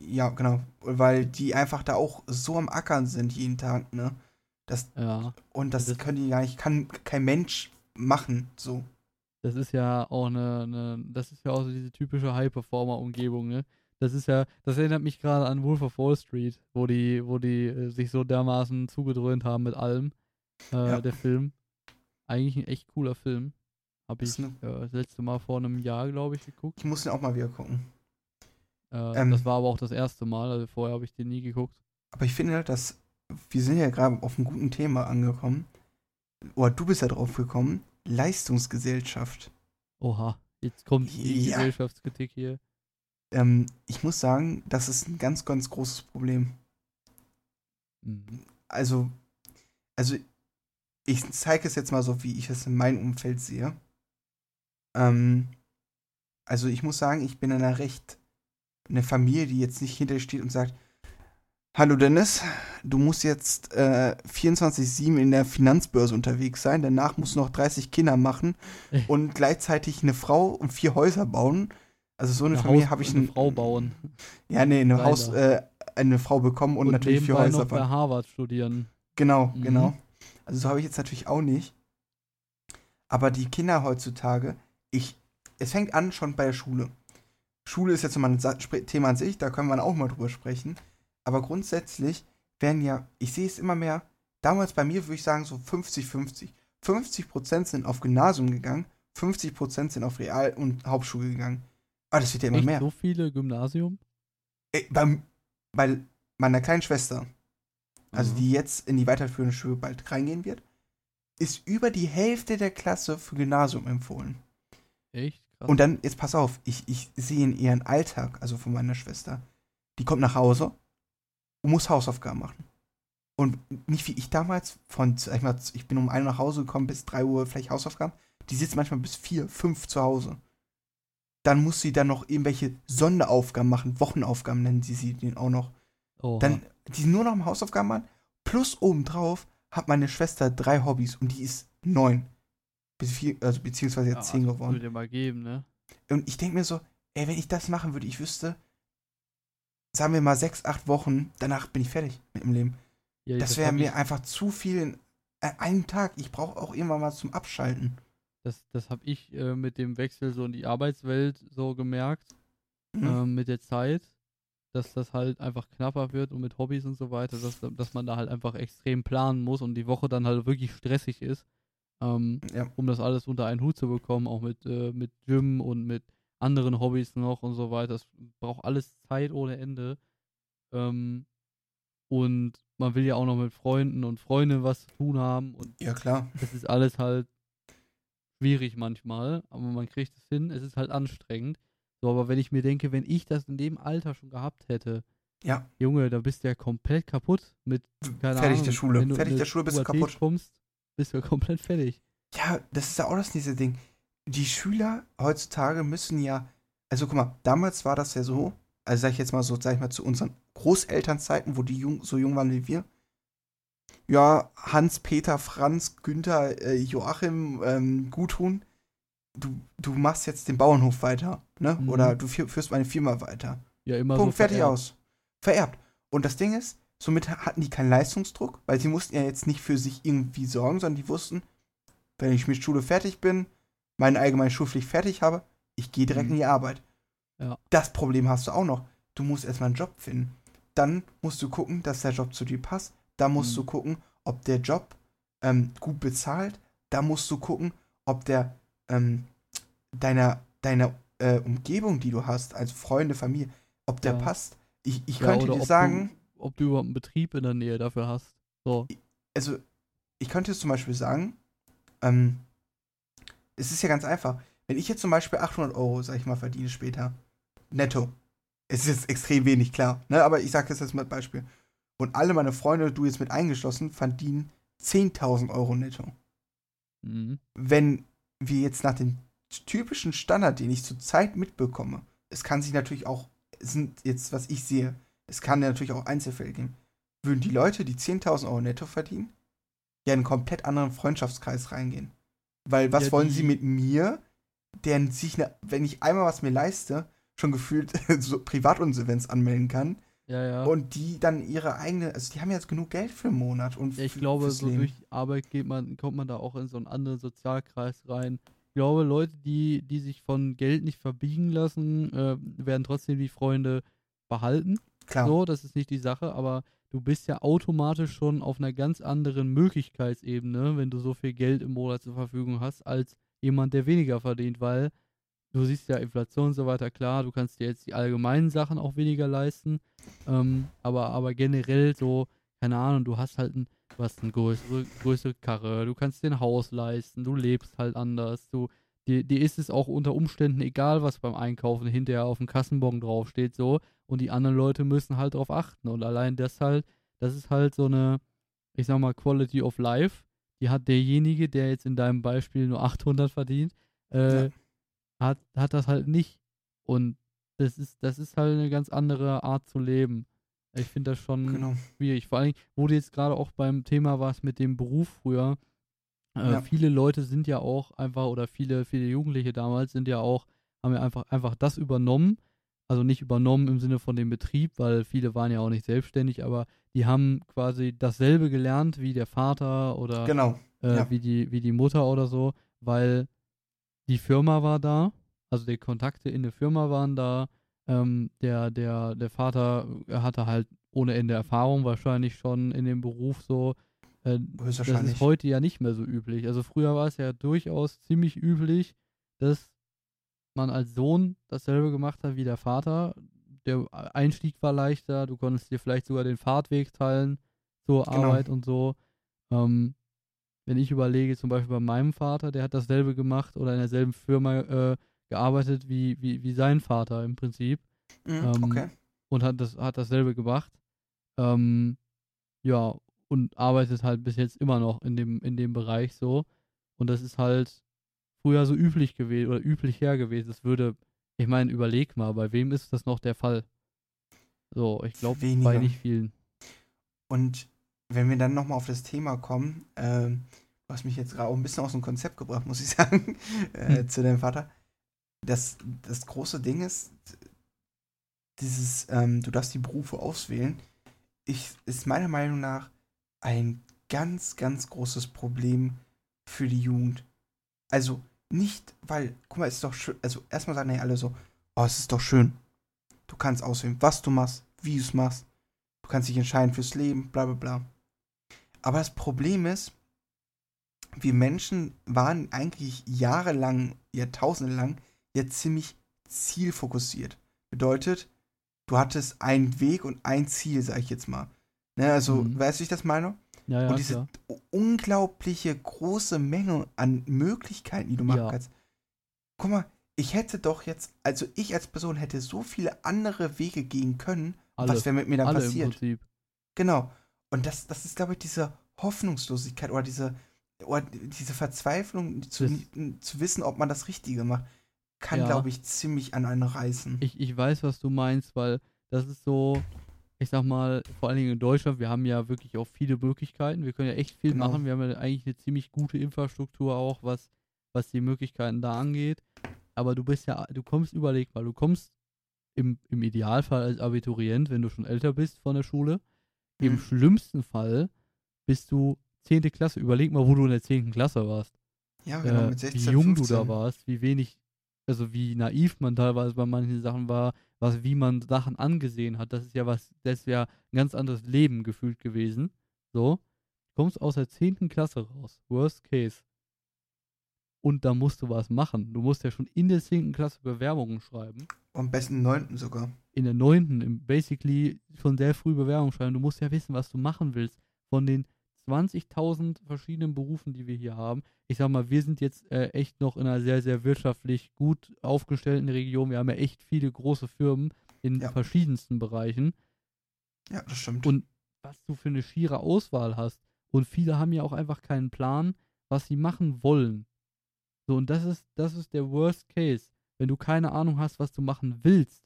Ja, genau. Weil die einfach da auch so am Ackern sind jeden Tag, ne? Das, Ja. und das, Das- können die gar nicht, kann kein Mensch machen, so. Das ist ja auch eine, eine das ist ja auch so diese typische High-Performer-Umgebung, ne? Das ist ja, das erinnert mich gerade an Wolf of Wall Street, wo die, wo die äh, sich so dermaßen zugedröhnt haben mit allem, äh, Ja. der Film. Eigentlich ein echt cooler Film. Hab ich ne- äh, das letzte Mal vor einem Jahr, glaube ich, geguckt. Ich muss den auch mal wieder gucken. Äh, Ähm. das war aber auch das erste Mal, also vorher habe ich den nie geguckt. Aber ich finde, dass wir sind ja gerade auf einem guten Thema angekommen. Oder du bist ja drauf gekommen. Leistungsgesellschaft. Oha, jetzt kommt die Ja. Gesellschaftskritik hier. Ähm, ich muss sagen, das ist ein ganz, ganz großes Problem. Mhm. Also, also ich zeige es jetzt mal so, wie ich es in meinem Umfeld sehe. Ähm, also ich muss sagen, ich bin in einer recht eine Familie, die jetzt nicht hinter dir steht und sagt, Hallo Dennis, du musst jetzt äh, 24-7 in der Finanzbörse unterwegs sein, danach musst du noch 30 Kinder machen und gleichzeitig eine Frau und vier Häuser bauen. Also so eine, Eine Familie habe ich eine ein- Frau bauen. Ja, nee, eine. Haus, äh, eine Frau bekommen und, Und, natürlich vier Häuser noch bei bauen. Harvard studieren. Genau, Mhm. genau. Also so habe ich jetzt natürlich auch nicht. Aber die Kinder heutzutage, ich, es fängt an schon bei der Schule. Schule ist jetzt nochmal ein Thema an sich, da können wir auch mal drüber sprechen. Aber grundsätzlich werden ja, ich sehe es immer mehr, damals bei mir würde ich sagen so 50-50. 50% sind auf Gymnasium gegangen, 50% sind auf Real- und Hauptschule gegangen. Aber das wird ja immer Echt mehr. so viele Gymnasium? Äh, bei, bei meiner kleinen Schwester, also Mhm. die jetzt in die weiterführende Schule bald reingehen wird, ist über die Hälfte der Klasse für Gymnasium empfohlen. Echt? Krass. Und dann, jetzt pass auf, ich, ich sehe in ihren Alltag, also von meiner Schwester, die kommt nach Hause und muss Hausaufgaben machen. Und nicht wie ich damals, von, sag ich mal, ich bin um 1 Uhr nach Hause gekommen, bis 3 Uhr vielleicht Hausaufgaben, die sitzt manchmal bis 4, 5 zu Hause. Dann muss sie dann noch irgendwelche Sonderaufgaben machen, Wochenaufgaben nennen sie sie den auch noch. Oha. Dann, die nur noch am Hausaufgaben machen. Plus obendrauf hat meine Schwester drei Hobbys und die ist neun. Also beziehungsweise jetzt ja, zehn also, geworden. Würde dir mal geben, ne? Und ich denke mir so, ey, wenn ich das machen würde, ich wüsste, sagen wir mal sechs, acht Wochen, danach bin ich fertig mit dem Leben. Ja, Das wäre hab mir ich, einfach zu viel in äh, einem Tag. Ich brauche auch irgendwann mal zum Abschalten. Das, das habe ich äh, mit dem Wechsel so in die Arbeitswelt so gemerkt, Mhm. ähm, mit der Zeit, dass das halt einfach knapper wird und mit Hobbys und so weiter, dass, dass man da halt einfach extrem planen muss und die Woche dann halt wirklich stressig ist, ähm, ja. um das alles unter einen Hut zu bekommen, auch mit, äh, mit Gym und mit anderen Hobbys noch und so weiter. Das braucht alles Zeit ohne Ende. Ähm, und man will ja auch noch mit Freunden und Freundinnen was zu tun haben und ja, klar. das ist alles halt schwierig manchmal, aber man kriegt es hin. Es ist halt anstrengend. So, aber wenn ich mir denke, wenn ich das in dem Alter schon gehabt hätte, Ja, Junge, da bist du ja komplett kaputt mit, keine fertig Ahnung, der Schule. Fertig der Schule bist du kaputt. kommst, bist du komplett fertig. Ja, das ist ja auch das nächste Ding. Die Schüler heutzutage müssen ja, also guck mal, damals war das ja so, also sag ich jetzt mal so, sag ich mal zu unseren Großelternzeiten, wo die jung, so jung waren wie wir. Ja, Hans, Peter, Franz, Günther, äh, Joachim, ähm, Guthuhn, du, du machst jetzt den Bauernhof weiter, ne? Mhm. Oder du fü- führst meine Firma weiter. Ja, immer Punkt, so fertig aus. Vererbt. Und das Ding ist, somit hatten die keinen Leistungsdruck, weil sie mussten ja jetzt nicht für sich irgendwie sorgen, sondern die wussten, wenn ich mit Schule fertig bin, meine allgemeine Schulpflicht fertig habe, ich gehe direkt Mhm. in die Arbeit. Ja. Das Problem hast du auch noch. Du musst erstmal einen Job finden. Dann musst du gucken, dass der Job zu dir passt. Da musst Mhm. du gucken, ob der Job ähm, gut bezahlt. Da musst du gucken, ob der ähm, deiner, deiner äh, Umgebung, die du hast, also Freunde, Familie, ob der Ja. passt. Ich, ich Ja, könnte dir sagen, ob du überhaupt einen Betrieb in der Nähe dafür hast. So. also ich könnte zum Beispiel sagen, ähm, es ist ja ganz einfach. Wenn ich jetzt zum Beispiel 800 Euro, sag ich mal, verdiene später, netto, es ist jetzt extrem wenig, klar, ne? aber ich sage das jetzt mal als Beispiel. Und alle meine Freunde, du jetzt mit eingeschlossen, verdienen 10.000 Euro netto. Mhm. Wenn wir jetzt nach dem typischen Standard, den ich zurzeit mitbekomme, es kann sich natürlich auch, es sind jetzt, was ich sehe, es kann ja natürlich auch Einzelfälle geben, würden die Leute, die 10.000 Euro netto verdienen, ja in einen komplett anderen Freundschaftskreis reingehen. Weil was Ja, wollen sie mit mir, der sich, ne, wenn ich einmal was mir leiste, schon gefühlt so Privatinsolvenz anmelden kann Ja, ja. und die dann ihre eigene, also die haben jetzt genug Geld für einen Monat und Ja, ich glaube, so Leben. durch Arbeit geht man, kommt man da auch in so einen anderen Sozialkreis rein. Ich glaube, Leute, die, die sich von Geld nicht verbiegen lassen, äh, werden trotzdem die Freunde behalten. Klar. So, das ist nicht die Sache, aber du bist ja automatisch schon auf einer ganz anderen Möglichkeitsebene, wenn du so viel Geld im Monat zur Verfügung hast, als jemand, der weniger verdient, weil du siehst ja Inflation und so weiter, klar, du kannst dir jetzt die allgemeinen Sachen auch weniger leisten, ähm, aber, aber generell so, keine Ahnung, du hast halt ein, du hast eine größere, größere Karre, du kannst dir ein Haus leisten, du lebst halt anders, du, dir, dir ist es auch unter Umständen egal, was beim Einkaufen hinterher auf dem Kassenbon draufsteht, so, und die anderen Leute müssen halt drauf achten und allein das halt, das ist halt so eine, ich sag mal, Quality of Life, die hat derjenige, der jetzt in deinem Beispiel nur 800 verdient, äh, Ja. hat, hat das halt nicht. Und das ist, das ist halt eine ganz andere Art zu leben. Ich finde das schon Genau. schwierig. Vor allem, wo du jetzt gerade auch beim Thema warst mit dem Beruf früher. Äh, Ja. Viele Leute sind ja auch einfach, oder viele, viele Jugendliche damals sind ja auch, haben ja einfach, einfach das übernommen. Also nicht übernommen im Sinne von dem Betrieb, weil viele waren ja auch nicht selbstständig, aber die haben quasi dasselbe gelernt wie der Vater oder Genau. äh, Ja. wie, die, wie die Mutter oder so, weil die Firma war da, also die Kontakte in der Firma waren da. Ähm, der, der, der Vater hatte halt ohne Ende Erfahrung wahrscheinlich schon in dem Beruf so. Äh, das ist heute ja nicht mehr so üblich. Also früher war es ja durchaus ziemlich üblich, dass man als Sohn dasselbe gemacht hat wie der Vater. Der Einstieg war leichter, du konntest dir vielleicht sogar den Fahrtweg teilen zur Genau. Arbeit und so. Ähm, wenn ich überlege, zum Beispiel bei meinem Vater, der hat dasselbe gemacht oder in derselben Firma äh, gearbeitet wie, wie, wie sein Vater im Prinzip Mhm, ähm, okay. und hat das hat dasselbe gemacht. Ähm, ja, und arbeitet halt bis jetzt immer noch in dem, in dem Bereich so. Und das ist halt früher so üblich gewesen oder üblich her gewesen. Es würde, ich meine, überleg mal, bei wem ist das noch der Fall? So, ich glaube, bei nicht vielen. Und wenn wir dann nochmal auf das Thema kommen, ähm, was mich jetzt gerade auch ein bisschen aus dem Konzept gebracht, muss ich sagen, äh, Hm. zu deinem Vater. Das, das große Ding ist, dieses, ähm, du darfst die Berufe auswählen, ich, ist meiner Meinung nach ein ganz, ganz großes Problem für die Jugend. Also nicht, weil, guck mal, es ist doch schön, also erstmal sagen ja alle so, oh, es ist doch schön. Du kannst auswählen, was du machst, wie du es machst. Du kannst dich entscheiden fürs Leben, bla bla bla. Aber das Problem ist, wir Menschen waren eigentlich jahrelang, Jahrtausende lang, ja ziemlich zielfokussiert. Bedeutet, du hattest einen Weg und ein Ziel, sag ich jetzt mal. Ne, also, Mhm. weißt du, wie ich das meine? Ja, ja, und diese klar. unglaubliche große Menge an Möglichkeiten, die du machen Ja. kannst. Guck mal, ich hätte doch jetzt, also ich als Person hätte so viele andere Wege gehen können. Alle, was wäre mit mir dann passiert? Genau. Und das, das ist, glaube ich, diese Hoffnungslosigkeit oder diese, oder diese Verzweiflung zu, zu wissen, ob man das Richtige macht, kann, Ja. glaube ich, ziemlich an einen reißen. Ich, ich weiß, was du meinst, weil das ist so, ich sag mal, vor allen Dingen in Deutschland, wir haben ja wirklich auch viele Möglichkeiten. Wir können ja echt viel Genau. machen. Wir haben ja eigentlich eine ziemlich gute Infrastruktur auch, was, was die Möglichkeiten da angeht. Aber du bist ja, du kommst, überleg mal, du kommst im, im Idealfall als Abiturient, wenn du schon älter bist von der Schule. Im Mhm. schlimmsten Fall bist du 10. Klasse. Überleg mal, wo du in der 10. Klasse warst. Ja, genau, äh, mit 16, wie jung 15. du da warst, wie wenig, also wie naiv man teilweise bei manchen Sachen war, was, wie man Sachen angesehen hat. Das ist ja was, das ist ja ein ganz anderes Leben gefühlt gewesen. So. Kommst aus der 10. Klasse raus. Worst case. Und da musst du was machen. Du musst ja schon in der 10. Klasse Bewerbungen schreiben. Am besten 9. sogar. In der 9. im basically schon sehr früh Bewerbungen schreiben. Du musst ja wissen, was du machen willst. Von den 20.000 verschiedenen Berufen, die wir hier haben. Ich sag mal, wir sind jetzt äh, echt noch in einer sehr, sehr wirtschaftlich gut aufgestellten Region. Wir haben ja echt viele große Firmen in Ja. verschiedensten Bereichen. Ja, das stimmt. Und was du für eine schiere Auswahl hast. Und viele haben ja auch einfach keinen Plan, was sie machen wollen. So, und das ist, das ist der Worst Case. Wenn du keine Ahnung hast, was du machen willst,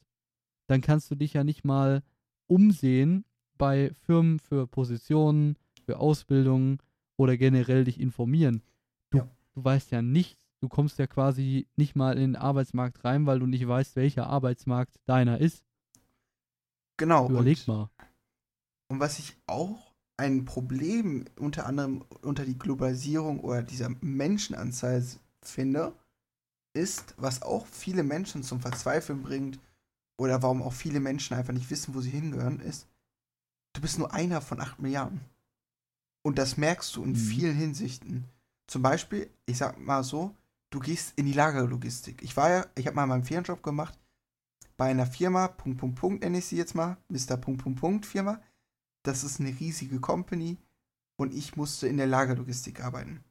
dann kannst du dich ja nicht mal umsehen bei Firmen für Positionen, für Ausbildungen oder generell dich informieren. Du, Ja. du weißt ja nichts. Du kommst ja quasi nicht mal in den Arbeitsmarkt rein, weil du nicht weißt, welcher Arbeitsmarkt deiner ist. genau. Überleg und, mal. Und was ich auch ein Problem unter anderem unter die Globalisierung oder dieser Menschenanzahl finde, ist, was auch viele Menschen zum Verzweifeln bringt oder warum auch viele Menschen einfach nicht wissen, wo sie hingehören, ist, du bist nur einer von acht Milliarden. Und das merkst du in Mhm. vielen Hinsichten. Zum Beispiel, ich sag mal so, du gehst in die Lagerlogistik. Ich war ja, ich habe mal meinen Ferienjob gemacht bei einer Firma, Punkt, Punkt, Punkt, nenne ich sie jetzt mal, Mr. Punkt, Punkt, Punkt Firma. Das ist eine riesige Company und ich musste in der Lagerlogistik arbeiten.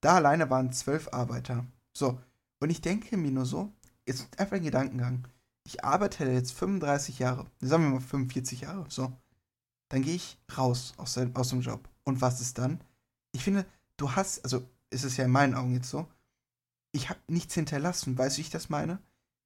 Da alleine waren zwölf Arbeiter. So, und ich denke mir nur so, jetzt einfach ein Gedankengang. Ich arbeite jetzt 35 Jahre, sagen wir mal 45 Jahre, so. Dann gehe ich raus aus, aus dem Job. Und was ist dann? Ich finde, du hast, also ist es ja in meinen Augen jetzt so, ich habe nichts hinterlassen, weißt du, wie ich das meine?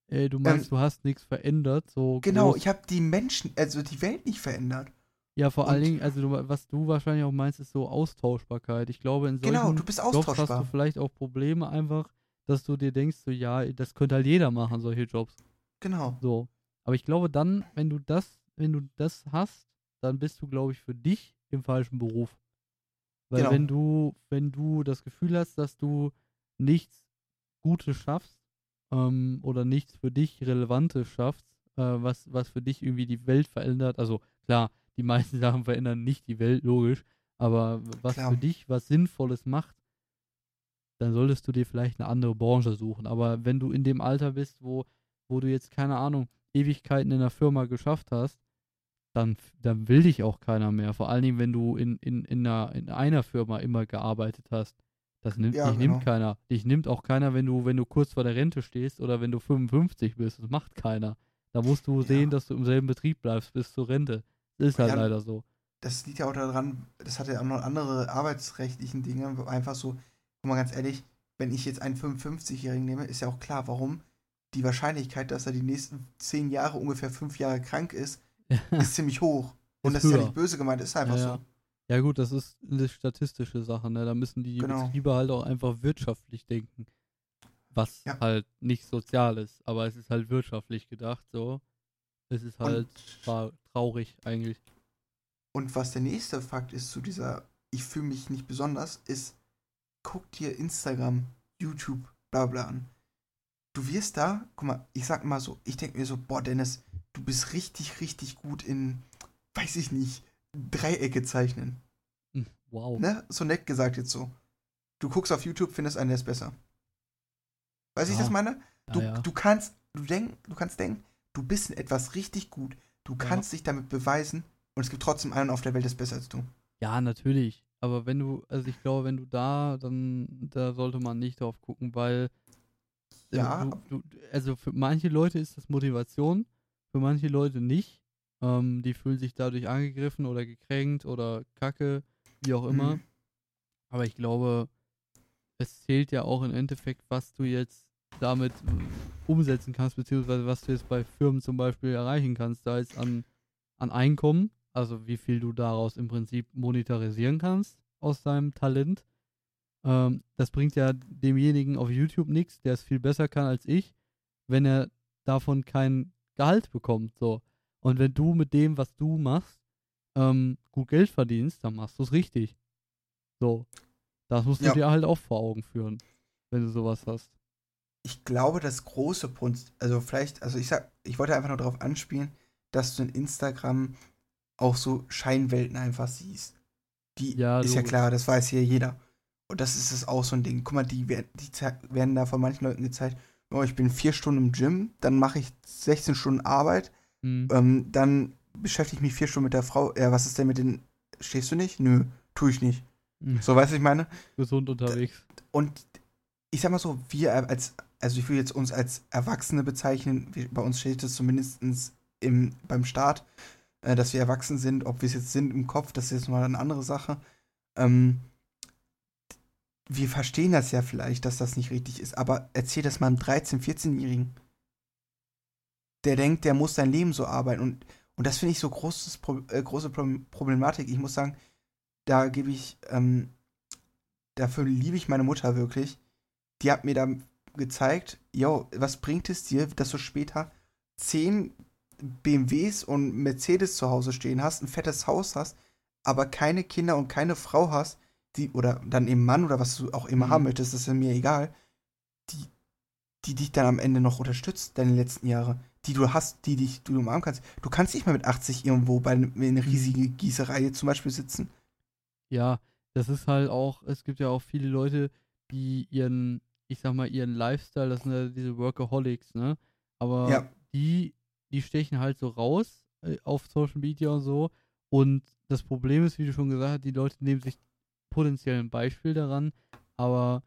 Ey, du meinst, du hast nichts verändert, so Ähm, Genau, groß. ich habe die Menschen, also die Welt nicht verändert. Ja, vor allen und- Dingen, also du, was du wahrscheinlich auch meinst, ist so Austauschbarkeit. Ich glaube, in solchen Genau, du bist Jobs hast du vielleicht auch Probleme einfach, dass du dir denkst, so ja, das könnte halt jeder machen, solche Jobs. Genau. So. Aber ich glaube dann, wenn du das, wenn du das hast, dann bist du, glaube ich, für dich im falschen Beruf. Weil Genau. wenn du, wenn du das Gefühl hast, dass du nichts Gutes schaffst, ähm, oder nichts für dich Relevantes schaffst, äh, was, was für dich irgendwie die Welt verändert, also klar, die meisten Sachen verändern nicht die Welt, logisch, aber was Klar. für dich was Sinnvolles macht, dann solltest du dir vielleicht eine andere Branche suchen. Aber wenn du in dem Alter bist, wo, wo du jetzt, keine Ahnung, Ewigkeiten in der Firma geschafft hast, dann, dann will dich auch keiner mehr. Vor allen Dingen, wenn du in, in, in, einer, in einer Firma immer gearbeitet hast. Das nimmt, Ja, dich genau. nimmt keiner. Dich nimmt auch keiner, wenn du, wenn du kurz vor der Rente stehst oder wenn du 55 bist. Das macht keiner. Da musst du Ja. sehen, dass du im selben Betrieb bleibst bis zur Rente. Das ist halt Ja, leider so. Das liegt ja auch daran, das hat ja auch noch andere arbeitsrechtlichen Dinge. Einfach so, guck mal ganz ehrlich, wenn ich jetzt einen 55-Jährigen nehme, ist ja auch klar, warum die Wahrscheinlichkeit, dass er die nächsten zehn Jahre ungefähr fünf Jahre krank ist, ist ziemlich hoch. Und Ist das ist ja höher. nicht böse gemeint, ist einfach Ja, ja. so. Ja gut, das ist eine statistische Sache, ne? Da müssen die Genau. Betriebe halt auch einfach wirtschaftlich denken. Was Ja. halt nicht sozial ist, aber es ist halt wirtschaftlich gedacht, so. Es ist halt tra traurig eigentlich. Und was der nächste Fakt ist zu dieser, ich fühle mich nicht besonders, ist, guck dir Instagram, YouTube, bla bla an. Du wirst da, guck mal, ich sag mal so, ich denke mir so, boah, Dennis, du bist richtig, richtig gut in, weiß ich nicht, Dreiecke zeichnen. Hm, Wow. Ne? So nett gesagt jetzt so. Du guckst auf YouTube, findest einen, der ist besser. Du, wie ich Ja. das meine? Du, ja, ja. du kannst, du denk, du kannst denken, du bist in etwas richtig gut. Du kannst dich damit beweisen und es gibt trotzdem einen auf der Welt, der ist besser als du. ja, natürlich. Aber wenn du, also ich glaube, wenn du da, dann da sollte man nicht drauf gucken, weil äh, Ja. Du, du, also für manche Leute ist das Motivation, für manche Leute nicht. Ähm, die fühlen sich dadurch angegriffen oder gekränkt oder kacke, wie auch immer. Mhm. Aber ich glaube, es zählt ja auch im Endeffekt, was du jetzt damit äh, umsetzen kannst, beziehungsweise was du jetzt bei Firmen zum Beispiel erreichen kannst, da jetzt an, an Einkommen, also wie viel du daraus im Prinzip monetarisieren kannst aus deinem Talent. Ähm, das bringt ja demjenigen auf YouTube nichts, der es viel besser kann als ich, wenn er davon kein Gehalt bekommt. So. Und wenn du mit dem, was du machst, ähm, gut Geld verdienst, dann machst du es richtig. So. Das musst du Ja. dir halt auch vor Augen führen, wenn du sowas hast. ich glaube, das große Punkt, also vielleicht, also ich sag, ich wollte einfach nur darauf anspielen, dass du in Instagram auch so Scheinwelten einfach siehst. Die Ja, ist ja logisch. klar, das weiß hier jeder. Und das ist es auch so ein Ding. Guck mal, die, die werden da von manchen Leuten gezeigt, oh, ich bin vier Stunden im Gym, dann mache ich 16 Stunden Arbeit, Hm. ähm, dann beschäftige ich mich vier Stunden mit der Frau. Ja, was ist denn mit den, stehst du nicht? Nö, tue ich nicht. Hm. So, weißt du, ich meine? Gesund unterwegs. Und ich sag mal so, wir als, also ich will jetzt uns als Erwachsene bezeichnen, bei uns steht es zumindest im, beim Staat, äh, dass wir erwachsen sind, ob wir es jetzt sind im Kopf, das ist jetzt mal eine andere Sache. Ähm, wir verstehen das ja vielleicht, dass das nicht richtig ist, aber erzähl das mal einem 13-, 14-Jährigen. Der denkt, der muss sein Leben so arbeiten und, und das finde ich so großes, äh, große Pro Problematik. Ich muss sagen, da gebe ich, ähm, dafür liebe ich meine Mutter wirklich. Die hat mir da gezeigt, yo, was bringt es dir, dass du später 10 BMWs und Mercedes zu Hause stehen hast, ein fettes Haus hast, aber keine Kinder und keine Frau hast, die, oder dann eben Mann oder was du auch immer Mhm. haben möchtest, das ist mir egal, die, die dich dann am Ende noch unterstützt, deine letzten Jahre, die du hast, die dich, du umarmen kannst. Du kannst nicht mehr mit 80 irgendwo bei einer eine riesige Gießerei zum Beispiel sitzen. Ja, das ist halt auch, es gibt ja auch viele Leute, die ihren, ich sag mal, ihren Lifestyle, das sind ja diese Workaholics, ne? Aber Ja. die, die stechen halt so raus äh, auf Social Media und so. Und das Problem ist, wie du schon gesagt hast, die Leute nehmen sich potenziell ein Beispiel daran, aber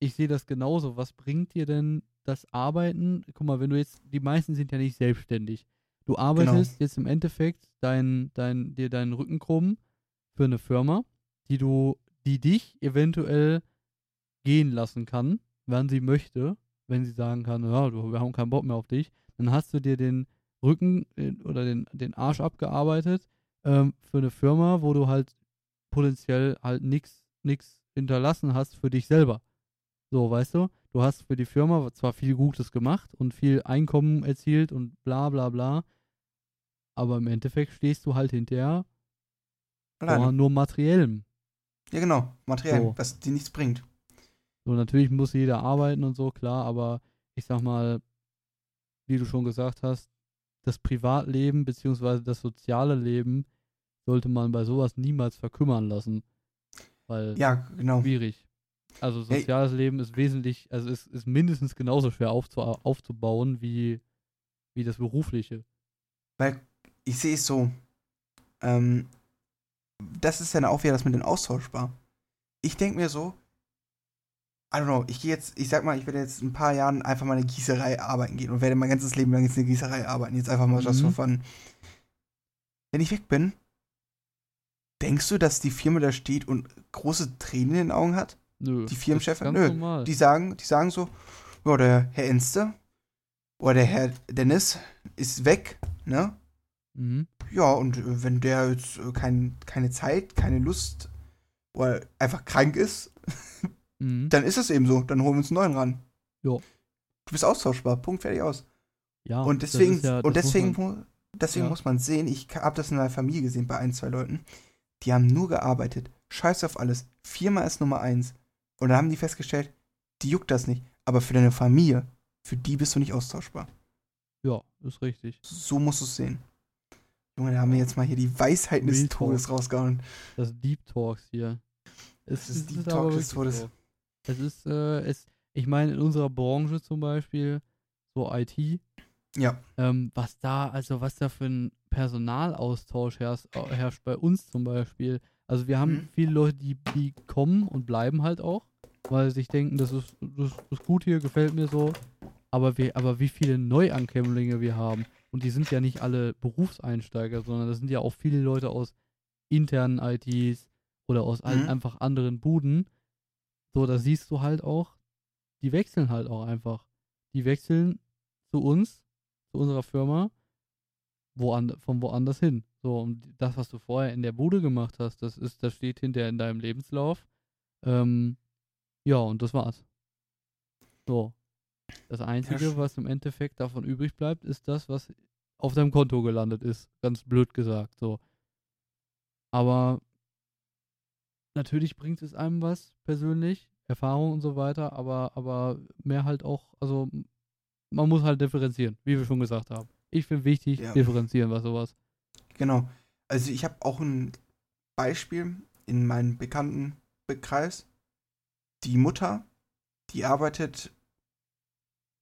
ich sehe das genauso. Was bringt dir denn das Arbeiten? Guck mal, wenn du jetzt, die meisten sind ja nicht selbstständig. Du arbeitest jetzt im Endeffekt dein, dein, dir deinen Rücken krumm für eine Firma, die du, die dich eventuell gehen lassen kann, wann sie möchte, wenn sie sagen kann, ja, du, wir haben keinen Bock mehr auf dich, dann hast du dir den Rücken äh, oder den, den Arsch abgearbeitet ähm, für eine Firma, wo du halt potenziell halt nichts nix hinterlassen hast für dich selber. So, weißt du? Du hast für die Firma zwar viel Gutes gemacht und viel Einkommen erzielt und bla bla bla, aber im Endeffekt stehst du halt hinterher vor nur materiellem. Ja, genau. Material, So. was dir nichts bringt. So, natürlich muss jeder arbeiten und so, klar, aber ich sag mal, wie du schon gesagt hast, das Privatleben beziehungsweise das soziale Leben sollte man bei sowas niemals verkümmern lassen. Weil Ja, genau. schwierig. Also Hey. soziales Leben ist wesentlich, also ist, ist mindestens genauso schwer aufzu aufzubauen wie, wie das berufliche. Weil ich sehe es so, ähm, das ist dann auch wieder das mit den austauschbar. Ich denke mir so, I don't know, ich gehe jetzt, ich sag mal, ich werde jetzt in ein paar Jahren einfach mal eine Gießerei arbeiten gehen und werde mein ganzes Leben lang jetzt in eine Gießerei arbeiten, jetzt einfach mal just Mhm. for fun. Wenn ich weg bin, denkst du, dass die Firma da steht und große Tränen in den Augen hat? Nö. Die Firmenchefin? Nö, normal. Die sagen, die sagen so, ja, der Herr Enste oder der Herr Dennis ist weg, ne? mhm. Ja, und äh, wenn der jetzt äh, kein, keine Zeit, keine Lust oder einfach krank ist, Mhm. dann ist es eben so. Dann holen wir uns einen neuen ran. Jo. Du bist austauschbar. Punkt, fertig aus. Ja, und deswegen, ja, und das muss deswegen, man- deswegen ja. muss man sehen, ich habe das in meiner Familie gesehen bei ein, zwei Leuten, die haben nur gearbeitet. Scheiß auf alles. Firma ist Nummer eins. Und dann haben die festgestellt, die juckt das nicht. Aber für deine Familie, für die bist du nicht austauschbar. Ja, ist richtig. So musst du es sehen. Junge, da haben wir jetzt mal hier die Weisheiten des Talk. Todes rausgehauen. Das Deep Talks hier. Es, Das ist Deep aber Talk des Todes. so. Es ist, äh, es, ich meine, in unserer Branche zum Beispiel, so IT, Ja. ähm, was da, also was da für ein Personalaustausch herrscht, herrscht bei uns zum Beispiel. Also wir haben Mhm. viele Leute, die, die kommen und bleiben halt auch. weil sie sich denken, das ist, das ist gut hier, gefällt mir so. Aber, wir, aber wie viele Neuankömmlinge wir haben. Und die sind ja nicht alle Berufseinsteiger, sondern das sind ja auch viele Leute aus internen ITs oder aus Mhm. einfach anderen Buden. So, da siehst du halt auch, die wechseln halt auch einfach. Die wechseln zu uns, zu unserer Firma, woand von woanders hin. So, und das, was du vorher in der Bude gemacht hast, das ist, das steht hinterher in deinem Lebenslauf. Ähm, ja, und das war's. So. Das Einzige, was im Endeffekt davon übrig bleibt, ist das, was auf deinem Konto gelandet ist. Ganz blöd gesagt, so. Aber natürlich bringt es einem was persönlich, Erfahrung und so weiter, aber, aber mehr halt auch, also man muss halt differenzieren, wie wir schon gesagt haben. Ich finde wichtig, Ja. differenzieren, was sowas. Genau. Also ich habe auch ein Beispiel in meinem Bekanntenkreis. Die Mutter, die arbeitet,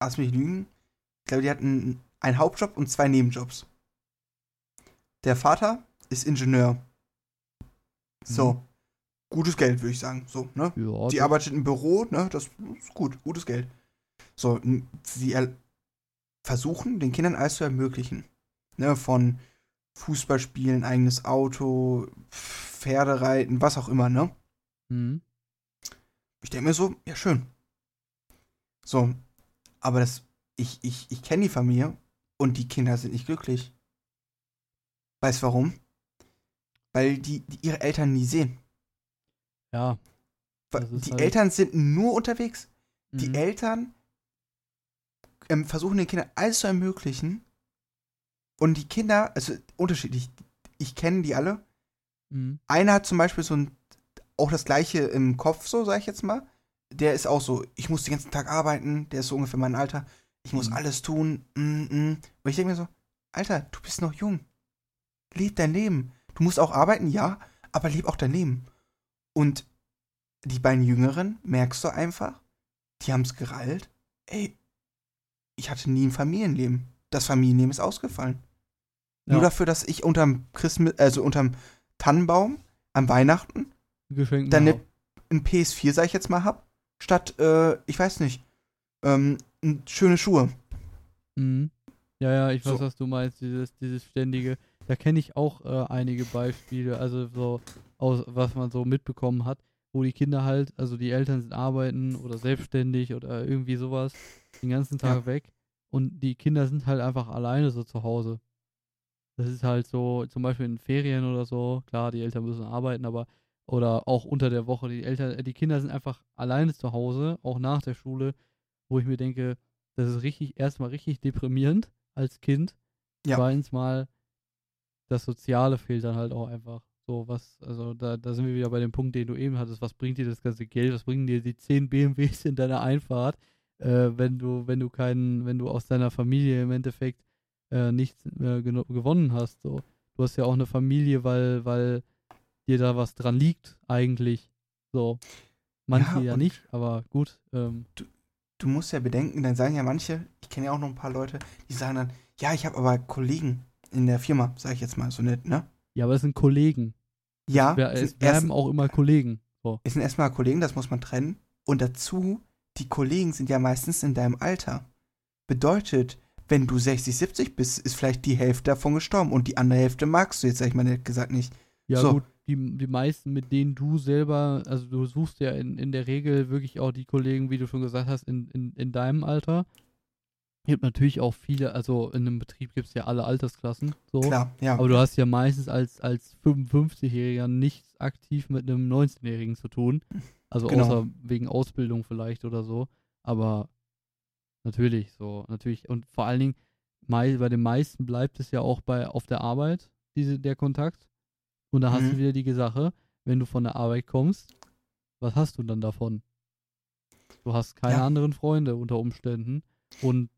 lass mich lügen, ich glaube, die hat einen, einen Hauptjob und zwei Nebenjobs. Der Vater ist Ingenieur. So. Mhm. Gutes Geld, würde ich sagen. So, ne? Ja, Die arbeitet im Büro, ne? Das ist gut, gutes Geld. So, sie versuchen, den Kindern alles zu ermöglichen. Ne? Von Fußballspielen, eigenes Auto, Pferdereiten, was auch immer, ne? Mhm. Ich denke mir so, ja, schön. So, aber das, ich, ich, ich kenne die Familie und die Kinder sind nicht glücklich. Weißt warum? Weil die, die ihre Eltern nie sehen. Ja. Die halt- Eltern sind nur unterwegs. Die mhm. Eltern ähm, versuchen den Kindern alles zu ermöglichen. Und die Kinder, also unterschiedlich, ich kenne die alle. Mhm. Einer hat zum Beispiel so ein, auch das gleiche im Kopf, so sag ich jetzt mal. Der ist auch so, ich muss den ganzen Tag arbeiten, der ist so ungefähr mein Alter. Ich muss Mhm. alles tun. Mm, mm. Und ich denke mir so, Alter, du bist noch jung. Leb dein Leben. Du musst auch arbeiten, ja, aber leb auch dein Leben. Und die beiden Jüngeren, merkst du einfach, die haben es gerallt. Ey, ich hatte nie ein Familienleben. Das Familienleben ist ausgefallen. Nur Ja. dafür, dass ich unterm Christmas, also unterm Tannenbaum am Weihnachten Geschenken dann eine, ein PS4, sag ich jetzt mal, hab, statt, äh, ich weiß nicht, ähm, schöne Schuhe. Mhm. Ja, ja, ich weiß, So. was du meinst, dieses, dieses ständige. Da kenne ich auch äh, einige Beispiele, also so aus, was man so mitbekommen hat, wo die Kinder halt, also die Eltern sind arbeiten oder selbstständig oder irgendwie sowas, den ganzen Tag Ja. weg und die Kinder sind halt einfach alleine so zu Hause. Das ist halt so, zum Beispiel in Ferien oder so, klar, die Eltern müssen arbeiten, aber oder auch unter der Woche, die Eltern, äh, die Kinder sind einfach alleine zu Hause, auch nach der Schule, wo ich mir denke, das ist richtig, erstmal richtig deprimierend als Kind. Ja. Zweitens mal, das Soziale fehlt dann halt auch einfach. So, was, also da, da sind wir wieder bei dem Punkt, den du eben hattest, was bringt dir das ganze Geld, was bringen dir die 10 BMWs in deiner Einfahrt, äh, wenn du, wenn du keinen, wenn du aus deiner Familie im Endeffekt äh, nichts äh, geno- gewonnen hast. So. Du hast ja auch eine Familie, weil, weil dir da was dran liegt, eigentlich. So. Manche Ja, ja, nicht, aber gut. Ähm, Du musst ja bedenken, dann sagen ja manche, ich kenne ja auch noch ein paar Leute, die sagen dann, ja, ich habe aber Kollegen in der Firma, sag ich jetzt mal so nett, ne? ja, aber es sind Kollegen. Ja, Wer, es es bleiben auch immer Kollegen. So. es sind erstmal Kollegen, das muss man trennen. Und dazu, die Kollegen sind ja meistens in deinem Alter. Bedeutet, wenn du 60, 70 bist, ist vielleicht die Hälfte davon gestorben und die andere Hälfte magst du jetzt, sag ich mal nett gesagt, nicht. Ja, So. gut, die, die meisten, mit denen du selber, also du suchst ja in, in der Regel wirklich auch die Kollegen, wie du schon gesagt hast, in, in, in deinem Alter. Gibt natürlich auch viele, also in einem Betrieb gibt es ja alle Altersklassen, so. Klar, ja. Aber du hast ja meistens als, als 55-Jähriger nichts aktiv mit einem 19-Jährigen zu tun. Also Genau. außer wegen Ausbildung vielleicht oder so. Aber natürlich so, natürlich. Und vor allen Dingen, bei den meisten bleibt es ja auch bei auf der Arbeit, diese, der Kontakt. Und da hast Mhm. du wieder die Sache, wenn du von der Arbeit kommst, was hast du dann davon? Du hast keine Ja. anderen Freunde unter Umständen. Und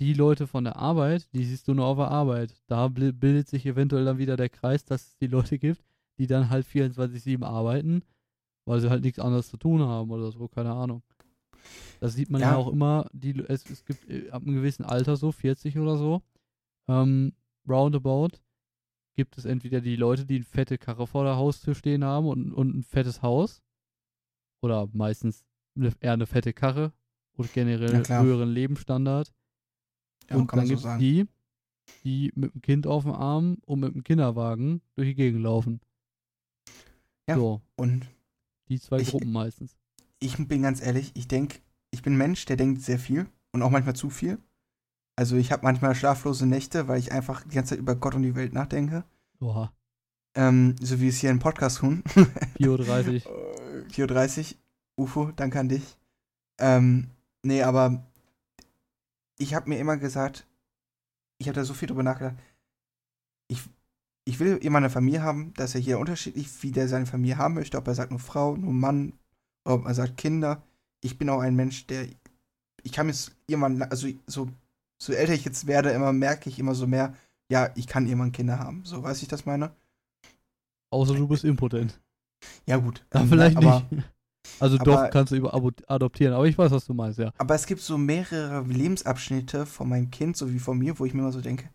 die Leute von der Arbeit, die siehst du nur auf der Arbeit. Da bildet sich eventuell dann wieder der Kreis, dass es die Leute gibt, die dann halt 24-7 arbeiten, weil sie halt nichts anderes zu tun haben oder so, keine Ahnung. Das sieht man ja, Ja. auch immer, die, es, es gibt äh, ab einem gewissen Alter so, 40 oder so, ähm, roundabout, gibt es entweder die Leute, die eine fette Karre vor der Haustür stehen haben und, und ein fettes Haus, oder meistens eine, eher eine fette Karre und generell höheren Lebensstandard. Ja, und kann man dann so gibt es sagen. die, die mit dem Kind auf dem Arm und mit dem Kinderwagen durch die Gegend laufen. Ja. So, Und die zwei Ich- Gruppen meistens. ich bin ganz ehrlich, ich denke, ich bin ein Mensch, der denkt sehr viel und auch manchmal zu viel. Also ich habe manchmal schlaflose Nächte, weil ich einfach die ganze Zeit über Gott und die Welt nachdenke. Oha, Ähm, so wie es hier im Podcast tun. 4.30 Uhr. Äh, 4.30 Uhr. UFO, danke an dich. Ähm, nee, aber ich habe mir immer gesagt, ich habe da so viel drüber nachgedacht. Ich, ich will immer eine Familie haben, dass er hier unterschiedlich, wie der seine Familie haben möchte. Ob er sagt nur Frau, nur Mann, ob er sagt Kinder. Ich bin auch ein Mensch, der. Ich kann jetzt irgendwann, also so, so älter ich jetzt werde, immer merke ich immer so mehr, ja, ich kann irgendwann Kinder haben. So, weiß ich das meine? Außer du bist impotent. Ja, gut. Ja, ähm, vielleicht aber, nicht. Also aber- doch, kannst du über adoptieren, aber ich weiß, was du meinst, ja. Aber es gibt so mehrere Lebensabschnitte von meinem Kind, so wie von mir, wo ich mir immer so denke,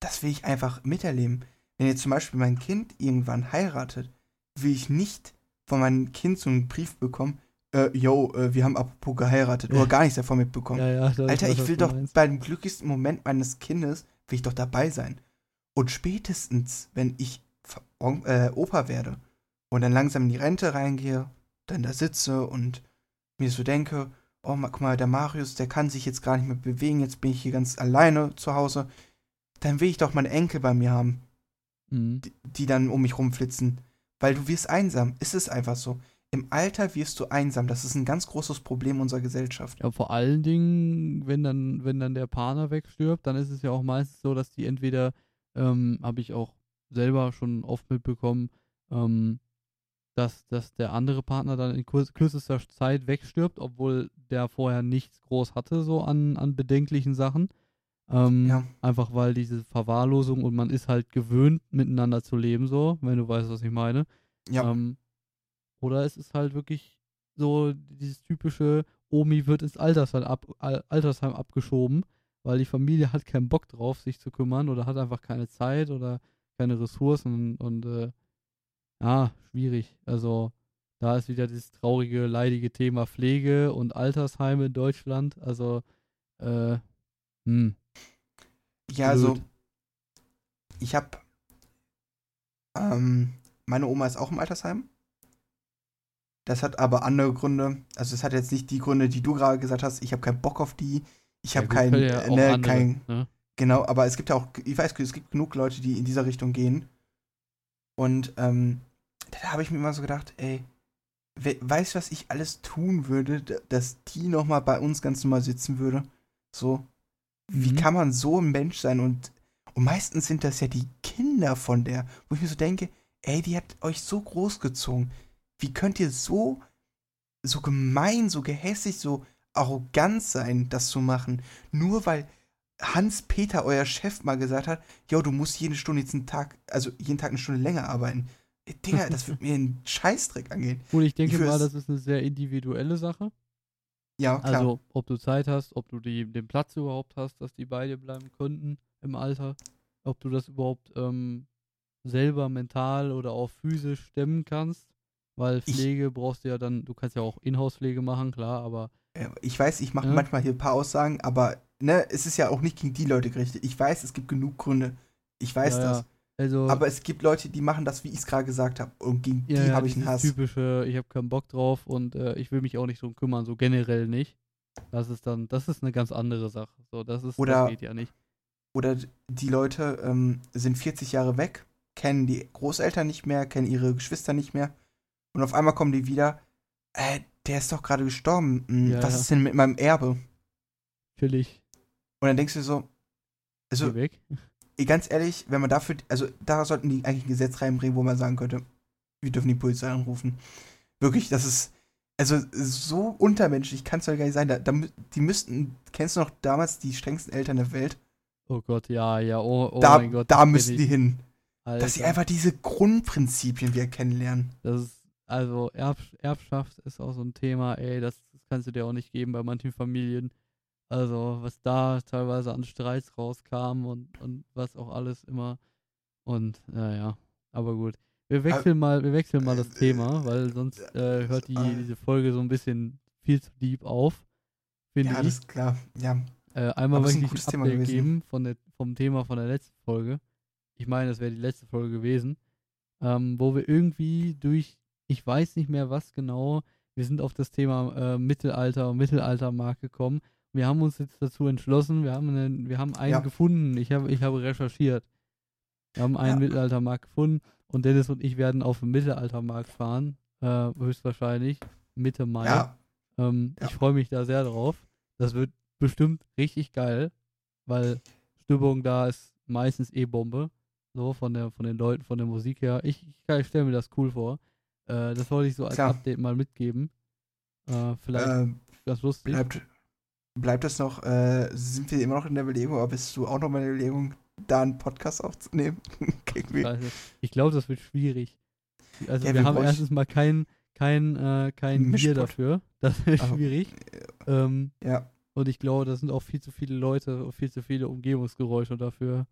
das will ich einfach miterleben. Wenn jetzt zum Beispiel mein Kind irgendwann heiratet, will ich nicht von meinem Kind so einen Brief bekommen, äh, yo, äh, wir haben apropos geheiratet oder gar nichts davon mitbekommen. Ja, ja, Alter, ich will doch meinst. beim glücklichsten Moment meines Kindes, will ich doch dabei sein. Und spätestens, wenn ich äh, Opa werde und dann langsam in die Rente reingehe, dann da sitze und mir so denke, oh, guck mal, der Marius, der kann sich jetzt gar nicht mehr bewegen, jetzt bin ich hier ganz alleine zu Hause, dann will ich doch meine Enkel bei mir haben, Mhm. die, die dann um mich rumflitzen. Weil du wirst einsam. Es ist einfach so. Im Alter wirst du einsam. Das ist ein ganz großes Problem unserer Gesellschaft. Ja, vor allen Dingen, wenn dann, wenn dann der Partner wegstirbt, dann ist es ja auch meistens so, dass die entweder, ähm, habe ich auch selber schon oft mitbekommen, ähm, dass, dass der andere Partner dann in kürzester Zeit wegstirbt, obwohl der vorher nichts groß hatte, so an, an bedenklichen Sachen. Ähm, Ja. Einfach weil diese Verwahrlosung und man ist halt gewöhnt, miteinander zu leben, so, wenn du weißt, was ich meine. Ja. Ähm, oder es ist halt wirklich so dieses typische, Omi wird ins Altersheim, ab, Al- Altersheim abgeschoben, weil die Familie hat keinen Bock drauf, sich zu kümmern oder hat einfach keine Zeit oder keine Ressourcen und äh, ja, schwierig. Also da ist wieder dieses traurige, leidige Thema Pflege und Altersheime in Deutschland. Also, äh, hm, Ja, also ich habe ähm, meine Oma ist auch im Altersheim. Das hat aber andere Gründe. Also es hat jetzt nicht die Gründe, die du gerade gesagt hast. Ich habe keinen Bock auf die. Ich ja habe gut, keinen, ja äh, ne, andere, kein, ne? genau. Aber es gibt ja auch, ich weiß, es gibt genug Leute, die in dieser Richtung gehen. Und ähm, da habe ich mir immer so gedacht, ey, we weißt du, was ich alles tun würde, dass die noch mal bei uns ganz normal sitzen würde? So, wie Mhm. kann man so ein Mensch sein? Und, und meistens sind das ja die Kinder von der, wo ich mir so denke, ey, die hat euch so großgezogen. Wie könnt ihr so, so gemein, so gehässig, so arrogant sein, das zu machen? Nur weil Hans-Peter, euer Chef, mal gesagt hat, jo, du musst jede Stunde jetzt einen Tag, also jeden Tag eine Stunde länger arbeiten. Digga, das wird mir einen Scheißdreck angehen. Gut, ich denke Ich mal, das ist eine sehr individuelle Sache. Ja, klar. Also, ob du Zeit hast, ob du die, den Platz überhaupt hast, dass die bei dir bleiben könnten im Alter, ob du das überhaupt ähm, selber mental oder auch physisch stemmen kannst, weil Ich- Pflege brauchst du ja dann, du kannst ja auch Inhouse-Pflege machen, klar, aber Ich weiß, ich mache Ja. manchmal hier ein paar Aussagen, aber ne, es ist ja auch nicht gegen die Leute gerichtet. Ich weiß, es gibt genug Gründe. Ich weiß ja, das. ja. Also, Aber es gibt Leute, die machen das, wie ich es gerade gesagt habe. Und gegen ja, die habe ich einen Hass. typische, ich habe keinen Bock drauf und äh, ich will mich auch nicht drum kümmern, so generell nicht. Das ist dann, das ist eine ganz andere Sache. So, das ist, Oder- das geht ja nicht. Oder die Leute ähm, sind 40 Jahre weg, kennen die Großeltern nicht mehr, kennen ihre Geschwister nicht mehr. Und auf einmal kommen die wieder. Äh, der ist doch gerade gestorben. Hm, Ja, was ja. ist denn mit meinem Erbe? Chillig. Und dann denkst du so, also Geh weg. Ganz ehrlich, wenn man dafür, also da sollten die eigentlich ein Gesetz reinbringen, wo man sagen könnte, wir dürfen die Polizei anrufen. Wirklich, das ist, also so untermenschlich kann es doch gar nicht sein. Da, da, die müssten, kennst du noch damals die strengsten Eltern der Welt? Oh Gott, ja, ja, oh, oh da mein Gott. da müssen die hin. Dass sie Alter, einfach diese Grundprinzipien wieder kennenlernen. Das ist, also Erb, Erbschaft ist auch so ein Thema, ey, das, das kannst du dir auch nicht geben bei manchen Familien. Also, was da teilweise an Streits rauskam und, und was auch alles immer. Und, naja, aber gut. Wir wechseln mal, wir wechseln mal das äh, Thema, weil sonst äh, hört die, äh, diese Folge so ein bisschen viel zu deep auf. Finde Ja, ich. ist klar. Ja. Äh, einmal möchte ein ich ein Update geben von der, vom Thema von der letzten Folge. Ich meine, das wäre die letzte Folge gewesen, ähm, wo wir irgendwie durch, ich weiß nicht mehr was genau, wir sind auf das Thema äh, Mittelalter und Mittelaltermarkt gekommen. Wir haben uns jetzt dazu entschlossen, wir haben, einen, wir haben einen Ja. gefunden. Ich habe, ich habe recherchiert. Wir haben einen Ja. Mittelaltermarkt gefunden und Dennis und ich werden auf den Mittelaltermarkt fahren, äh, höchstwahrscheinlich Mitte Mai. Ja. Ähm. Ich freue mich da sehr drauf. Das wird bestimmt richtig geil, weil Stimmung da ist meistens eh Bombe. So von der von den Leuten, von der Musik her. Ich, ich, ich stelle mir das cool vor. Äh, das wollte ich so als Klar. Update mal mitgeben. Äh, vielleicht Äh, ganz lustig. bleibt, bleibt das noch, äh, sind wir immer noch in der Überlegung, aber bist du auch noch mal in der Überlegung, da einen Podcast aufzunehmen? Scheiße. Ich glaube, das wird schwierig. Also Ja, wir, wir haben erstens mal kein kein äh, kein Bier dafür. Das wird Also, schwierig. Ähm, Ja, Und ich glaube, da sind auch viel zu viele Leute, viel zu viele Umgebungsgeräusche dafür.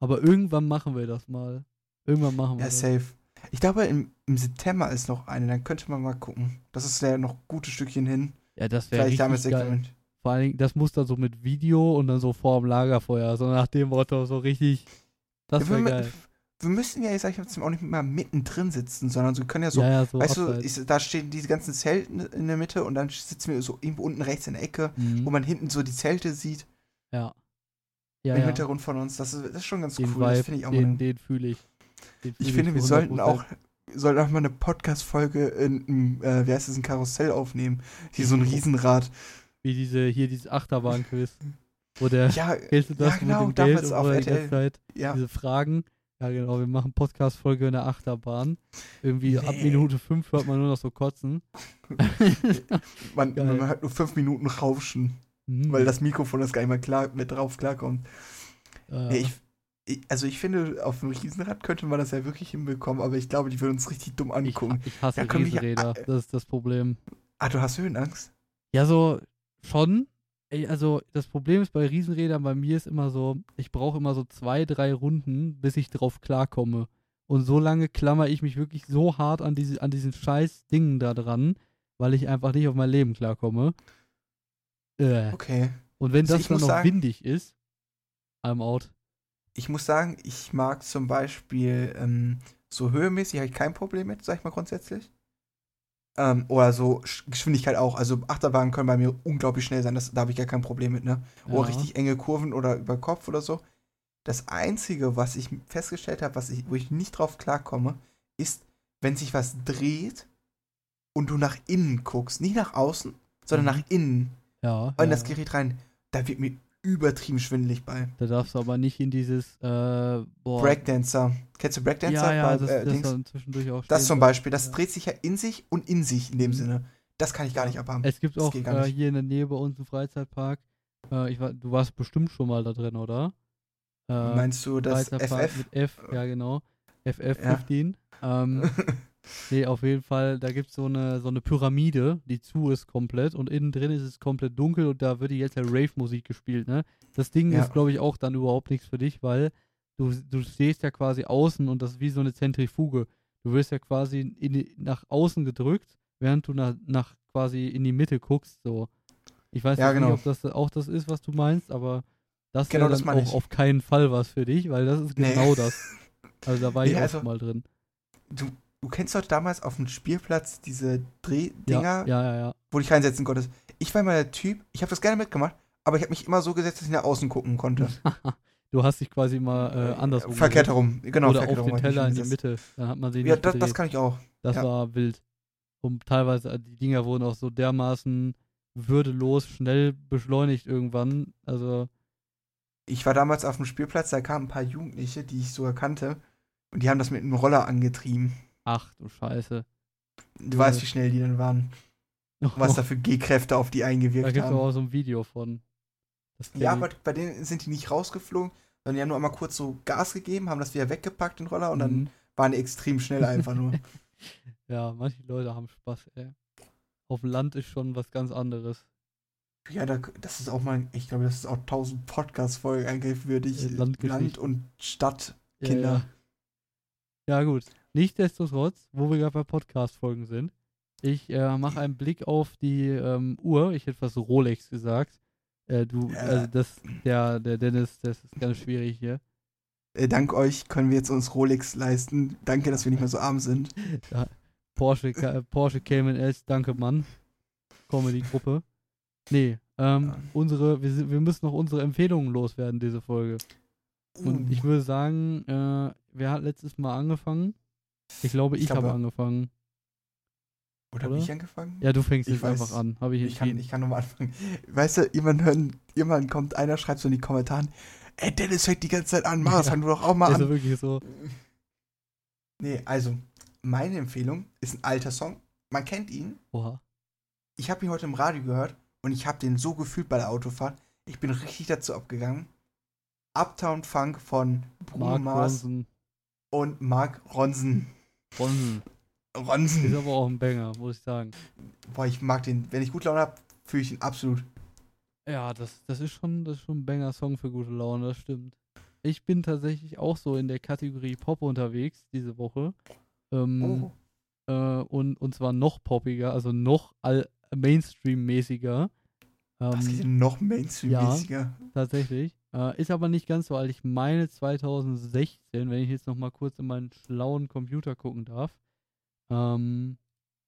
Aber irgendwann machen wir das mal. Irgendwann machen wir ja, das. safe. Ich glaube, im, im September ist noch eine, dann könnte man mal gucken. Das ist ja noch ein gutes Stückchen hin. Ja, das wäre Vielleicht richtig geil. Vor allen Dingen, das muss dann so mit Video und dann so vor dem Lagerfeuer. So nach dem Motto, so richtig. Das wäre wir, geil. wir müssen ja, ich sag jetzt auch nicht mal mittendrin sitzen, sondern so, wir können ja so, ja, ja, so weißt du, abseits. ich, da stehen diese ganzen Zelte in der Mitte und dann sitzen wir so irgendwo unten rechts in der Ecke, Mhm. wo man hinten so die Zelte sieht ja. Ja, im. Hintergrund von uns. Das ist, das ist schon ganz Den cool. Das Vibe, finde ich auch den, den fühle ich. Den fühl Ich finde, wir sollten 100%. auch, sollten auch mal eine Podcast-Folge in, einem, äh, wie heißt es, ein Karussell aufnehmen. Hier so ein Riesenrad. Wie diese, hier dieses Achterbahn-Quiz. Wo der, Ja, kennst du das ja, genau, mit dem Geld und auf er die ganze RTL. Zeit ja. diese Fragen. Ja, genau, wir machen Podcast-Folge in der Achterbahn. Irgendwie ab Nee. Minute 5 hört man nur noch so kotzen. Man, Geil. man hat nur fünf Minuten Rauschen, Mhm. weil das Mikrofon das gar nicht mehr klar, mit drauf klarkommt. äh, ich, ich, also ich finde, auf einem Riesenrad könnte man das ja wirklich hinbekommen, aber ich glaube, die würden uns richtig dumm ich, angucken. ich hasse Ja, können wir hier- Riesenräder. Das ist das Problem. Ah, du hast Höhenangst? Ja, so schon. Also das Problem ist bei Riesenrädern, bei mir ist immer so, ich brauche immer so zwei, drei Runden, bis ich drauf klarkomme. Und so lange klammer ich mich wirklich so hart an, diese, an diesen scheiß Dingen da dran, weil ich einfach nicht auf mein Leben klarkomme. Äh. Okay. Und wenn Also das dann muss noch sagen- windig ist, I'm out. Ich muss sagen, ich mag zum Beispiel ähm, so höhemäßig habe ich kein Problem mit, sag ich mal grundsätzlich. Ähm, oder so Sch- Geschwindigkeit auch. Also Achterbahnen können bei mir unglaublich schnell sein, das, da habe ich gar kein Problem mit, ne? Oder Ja. richtig enge Kurven oder über Kopf oder so. Das Einzige, was ich festgestellt habe, was ich, wo ich nicht drauf klarkomme, ist, wenn sich was dreht und du nach innen guckst. Nicht nach außen, sondern Mhm. nach innen. Ja. in ja. das Gerät rein. Da wird mir übertrieben schwindelig bei. Da darfst du aber nicht in dieses äh, Breakdancer. Kennst du Breakdancer? Ja, ja, Bei, das, äh, das zwischendurch auch das zum. Beispiel, das Ja. dreht sich ja in sich und in sich in dem Mhm. Sinne. Das kann ich gar nicht abhaben. Es gibt Das auch äh, hier in der Nähe bei uns im Freizeitpark. Äh, ich war, du warst bestimmt schon mal da drin, oder? Äh, Meinst du das FF? mit F, ja genau. Ja. FF15. Ähm, nee, auf jeden Fall, da gibt es so eine, so eine Pyramide, die zu ist komplett und innen drin ist es komplett dunkel und da wird die jetzt ja Rave-Musik gespielt, ne? Das Ding Ja. ist, glaube ich, auch dann überhaupt nichts für dich, weil du, du stehst ja quasi außen und das ist wie so eine Zentrifuge. Du wirst ja quasi in die, nach außen gedrückt, während du nach, nach quasi in die Mitte guckst, so. Ich weiß Ja, genau. nicht, ob das auch das ist, was du meinst, aber das Genau, wäre dann auch ich. auf keinen Fall was für dich, weil das ist Nee. genau das. Also da war ich Nee, auch also- mal drin. Du, du kennst doch damals auf dem Spielplatz diese Drehdinger, ja, ja, ja. wo du dich reinsetzen konntest. Ich war mal der Typ, ich habe das gerne mitgemacht, aber ich habe mich immer so gesetzt, dass ich nach außen gucken konnte. du hast dich quasi mal äh, andersrum Verkehrt herum. Genau, Oder verkehrt auf den Teller in die. Mitte. Dann hat man sie Ja, nicht das, das kann ich auch. Das war wild. Und teilweise, äh, die Dinger wurden auch so dermaßen würdelos schnell beschleunigt irgendwann. Also, Ich war damals auf dem Spielplatz, da kamen ein paar Jugendliche, die ich sogar kannte, und die haben das mit einem Roller angetrieben. Ach du Scheiße. Du Ja. weißt, wie schnell die dann waren. Was da für G-Kräfte auf die da eingewirkt gibt es haben. auch so ein Video von. Ja, aber bei denen sind die nicht rausgeflogen, sondern die haben nur einmal kurz so Gas gegeben, haben das wieder weggepackt, den Roller, und dann Mhm. waren die extrem schnell einfach nur. Ja, manche Leute haben Spaß, ey. Auf dem Land ist schon was ganz anderes. Ja, da, das ist auch mal, ich glaube, das ist auch 1000 Podcast-Folgen eigentlich würdig. Äh, Landgeschichte. Land und Stadt. Ja, Kinder. Ja, ja gut. Nichtsdestotrotz, wo wir gerade bei Podcast-Folgen sind, Ich äh, mache einen Blick auf die ähm, Uhr. Ich hätte fast Rolex gesagt. Äh, du, Ja. also das, der, der Dennis, das ist ganz schwierig hier. Äh, dank euch können wir jetzt uns Rolex leisten. Danke, dass wir nicht mehr so arm sind. Porsche, Ca- Porsche Cayman S, danke Mann. Comedy-Gruppe. Nee, ähm, Ja. unsere, wir, wir müssen noch unsere Empfehlungen loswerden, diese Folge. Und Uh, ich würde sagen, äh, wer hat letztes Mal angefangen? Ich glaube, ich, Ich habe glaube- angefangen. oder habe oder? ich angefangen? Ja, du fängst Ich jetzt weiß. einfach an. Habe ich Ich kann, ich kann nochmal anfangen. Weißt du, jemand, hören, jemand kommt, einer schreibt so in die Kommentare, ey, Dennis fängt die ganze Zeit an, Mars, Ja. fang du doch auch mal ist an. wirklich so. Nee, also, meine Empfehlung ist ein alter Song. Man kennt ihn. Oha. Ich habe ihn heute im Radio gehört und ich habe den so gefühlt bei der Autofahrt. Ich bin richtig dazu abgegangen. Uptown Funk von Bruno Mars Ronson. und Mark Ronson. Ronson. Ist Ronson. aber auch ein Banger, muss ich sagen. Boah, ich mag den. Wenn ich gut Laune habe, fühle ich ihn absolut. Ja, das, das ist schon, das ist schon ein Banger-Song für gute Laune, das stimmt. Ich bin tatsächlich auch so in der Kategorie Pop unterwegs diese Woche. Ähm, Oh. äh, und, und zwar noch poppiger, also noch Mainstream-mäßiger. Was geht Ähm, denn noch Mainstream-mäßiger? tatsächlich. Äh, ist aber nicht ganz so alt. Ich meine 2016, wenn ich jetzt noch mal kurz in meinen schlauen Computer gucken darf. Ähm,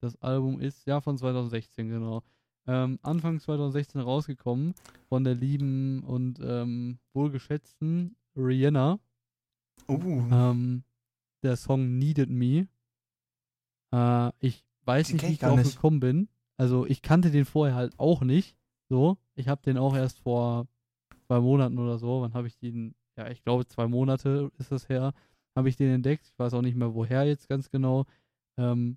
das Album ist ja von 2016, genau. Ähm, Anfang 2016 rausgekommen von der lieben und ähm, wohlgeschätzten Rihanna. Oh. Ähm, der Song Needed Me. Äh, ich weiß Den nicht, wie ich darauf nicht. gekommen bin. Also ich kannte den vorher halt auch nicht. So, ich habe den auch erst vor zwei Monaten oder so. Wann habe ich den? Ja, ich glaube zwei Monate ist das her. Habe ich den entdeckt. Ich weiß auch nicht mehr woher jetzt ganz genau. Ähm,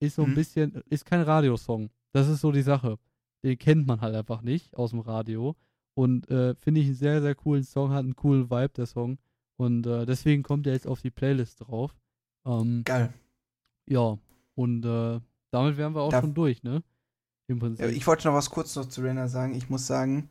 ist so ein Mhm. bisschen, ist kein Radiosong. Das ist so die Sache. Den kennt man halt einfach nicht aus dem Radio. Und äh, finde ich einen sehr, sehr coolen Song, hat einen coolen Vibe, der Song. Und äh, deswegen kommt er jetzt auf die Playlist drauf. Ähm, Geil. ja, und äh, damit wären wir auch Darf- schon durch, ne? Im Prinzip. Ich wollte noch was kurz noch zu Rihanna sagen. Ich muss sagen,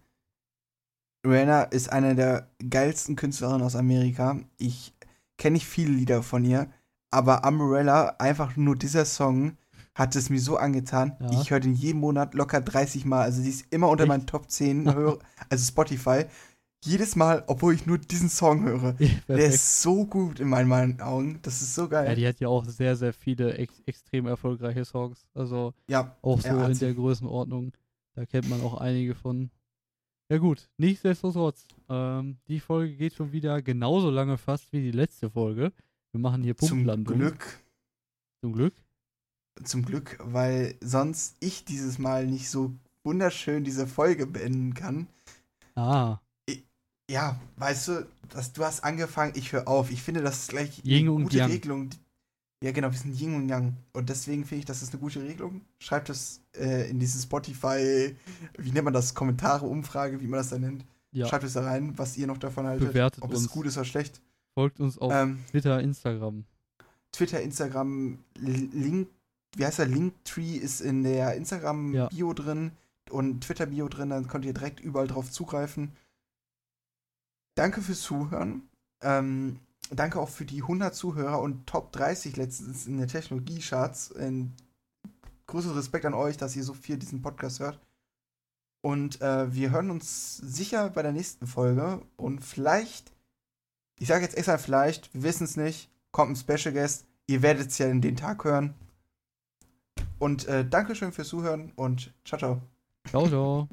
Rihanna ist eine der geilsten Künstlerinnen aus Amerika. Ich kenne nicht viele Lieder von ihr, aber Umbrella, einfach nur dieser Song, hat es mir so angetan. Ja. Ich höre den jeden Monat locker 30 Mal. Also die ist immer unter Echt? meinen Top 10, höre, also Spotify. Jedes Mal, obwohl ich nur diesen Song höre. Ja, Der ist so gut in meinen, meinen Augen. Das ist so ja, geil. die hat ja auch sehr, sehr viele ex extrem erfolgreiche Songs. Also Ja, auch so Ja, in der Größenordnung. Da kennt man auch einige von. Ja gut, nichtsdestotrotz. Ähm, die Folge geht schon wieder genauso lange fast wie die letzte Folge. Wir machen hier zum Punktlandung. Glück. Zum Glück. Zum Glück, weil sonst ich dieses Mal nicht so wunderschön diese Folge beenden kann. Ah, Ja, weißt du, dass du hast angefangen, ich höre auf. Ich finde, das ist gleich Yin eine gute Yang. Regelung. Ja, genau, wir sind Yin und Yang. Und deswegen finde ich, das ist eine gute Regelung. Schreibt es äh, in diese Spotify, wie nennt man das, Kommentare, Umfrage, wie man das dann nennt. ja. Schreibt es da rein, was ihr noch davon haltet. Bewertet ob uns. es gut ist oder schlecht. Folgt uns auf Ähm, Twitter, Instagram. Twitter, Instagram, Link, wie heißt der? Linktree ist in der Instagram-Bio drin und Twitter-Bio drin, dann könnt ihr direkt überall drauf zugreifen. Danke fürs Zuhören. Ähm, danke auch für die 100 Zuhörer und Top 30 letztens in der Technologie-Charts. Größeren Respekt an euch, dass ihr so viel diesen Podcast hört. Und äh, wir hören uns sicher bei der nächsten Folge. Und vielleicht, ich sage jetzt extra vielleicht, wir wissen es nicht, kommt ein Special Guest. Ihr werdet es ja in den Tag hören. Und äh, Dankeschön fürs Zuhören und ciao, ciao. Ciao, ciao.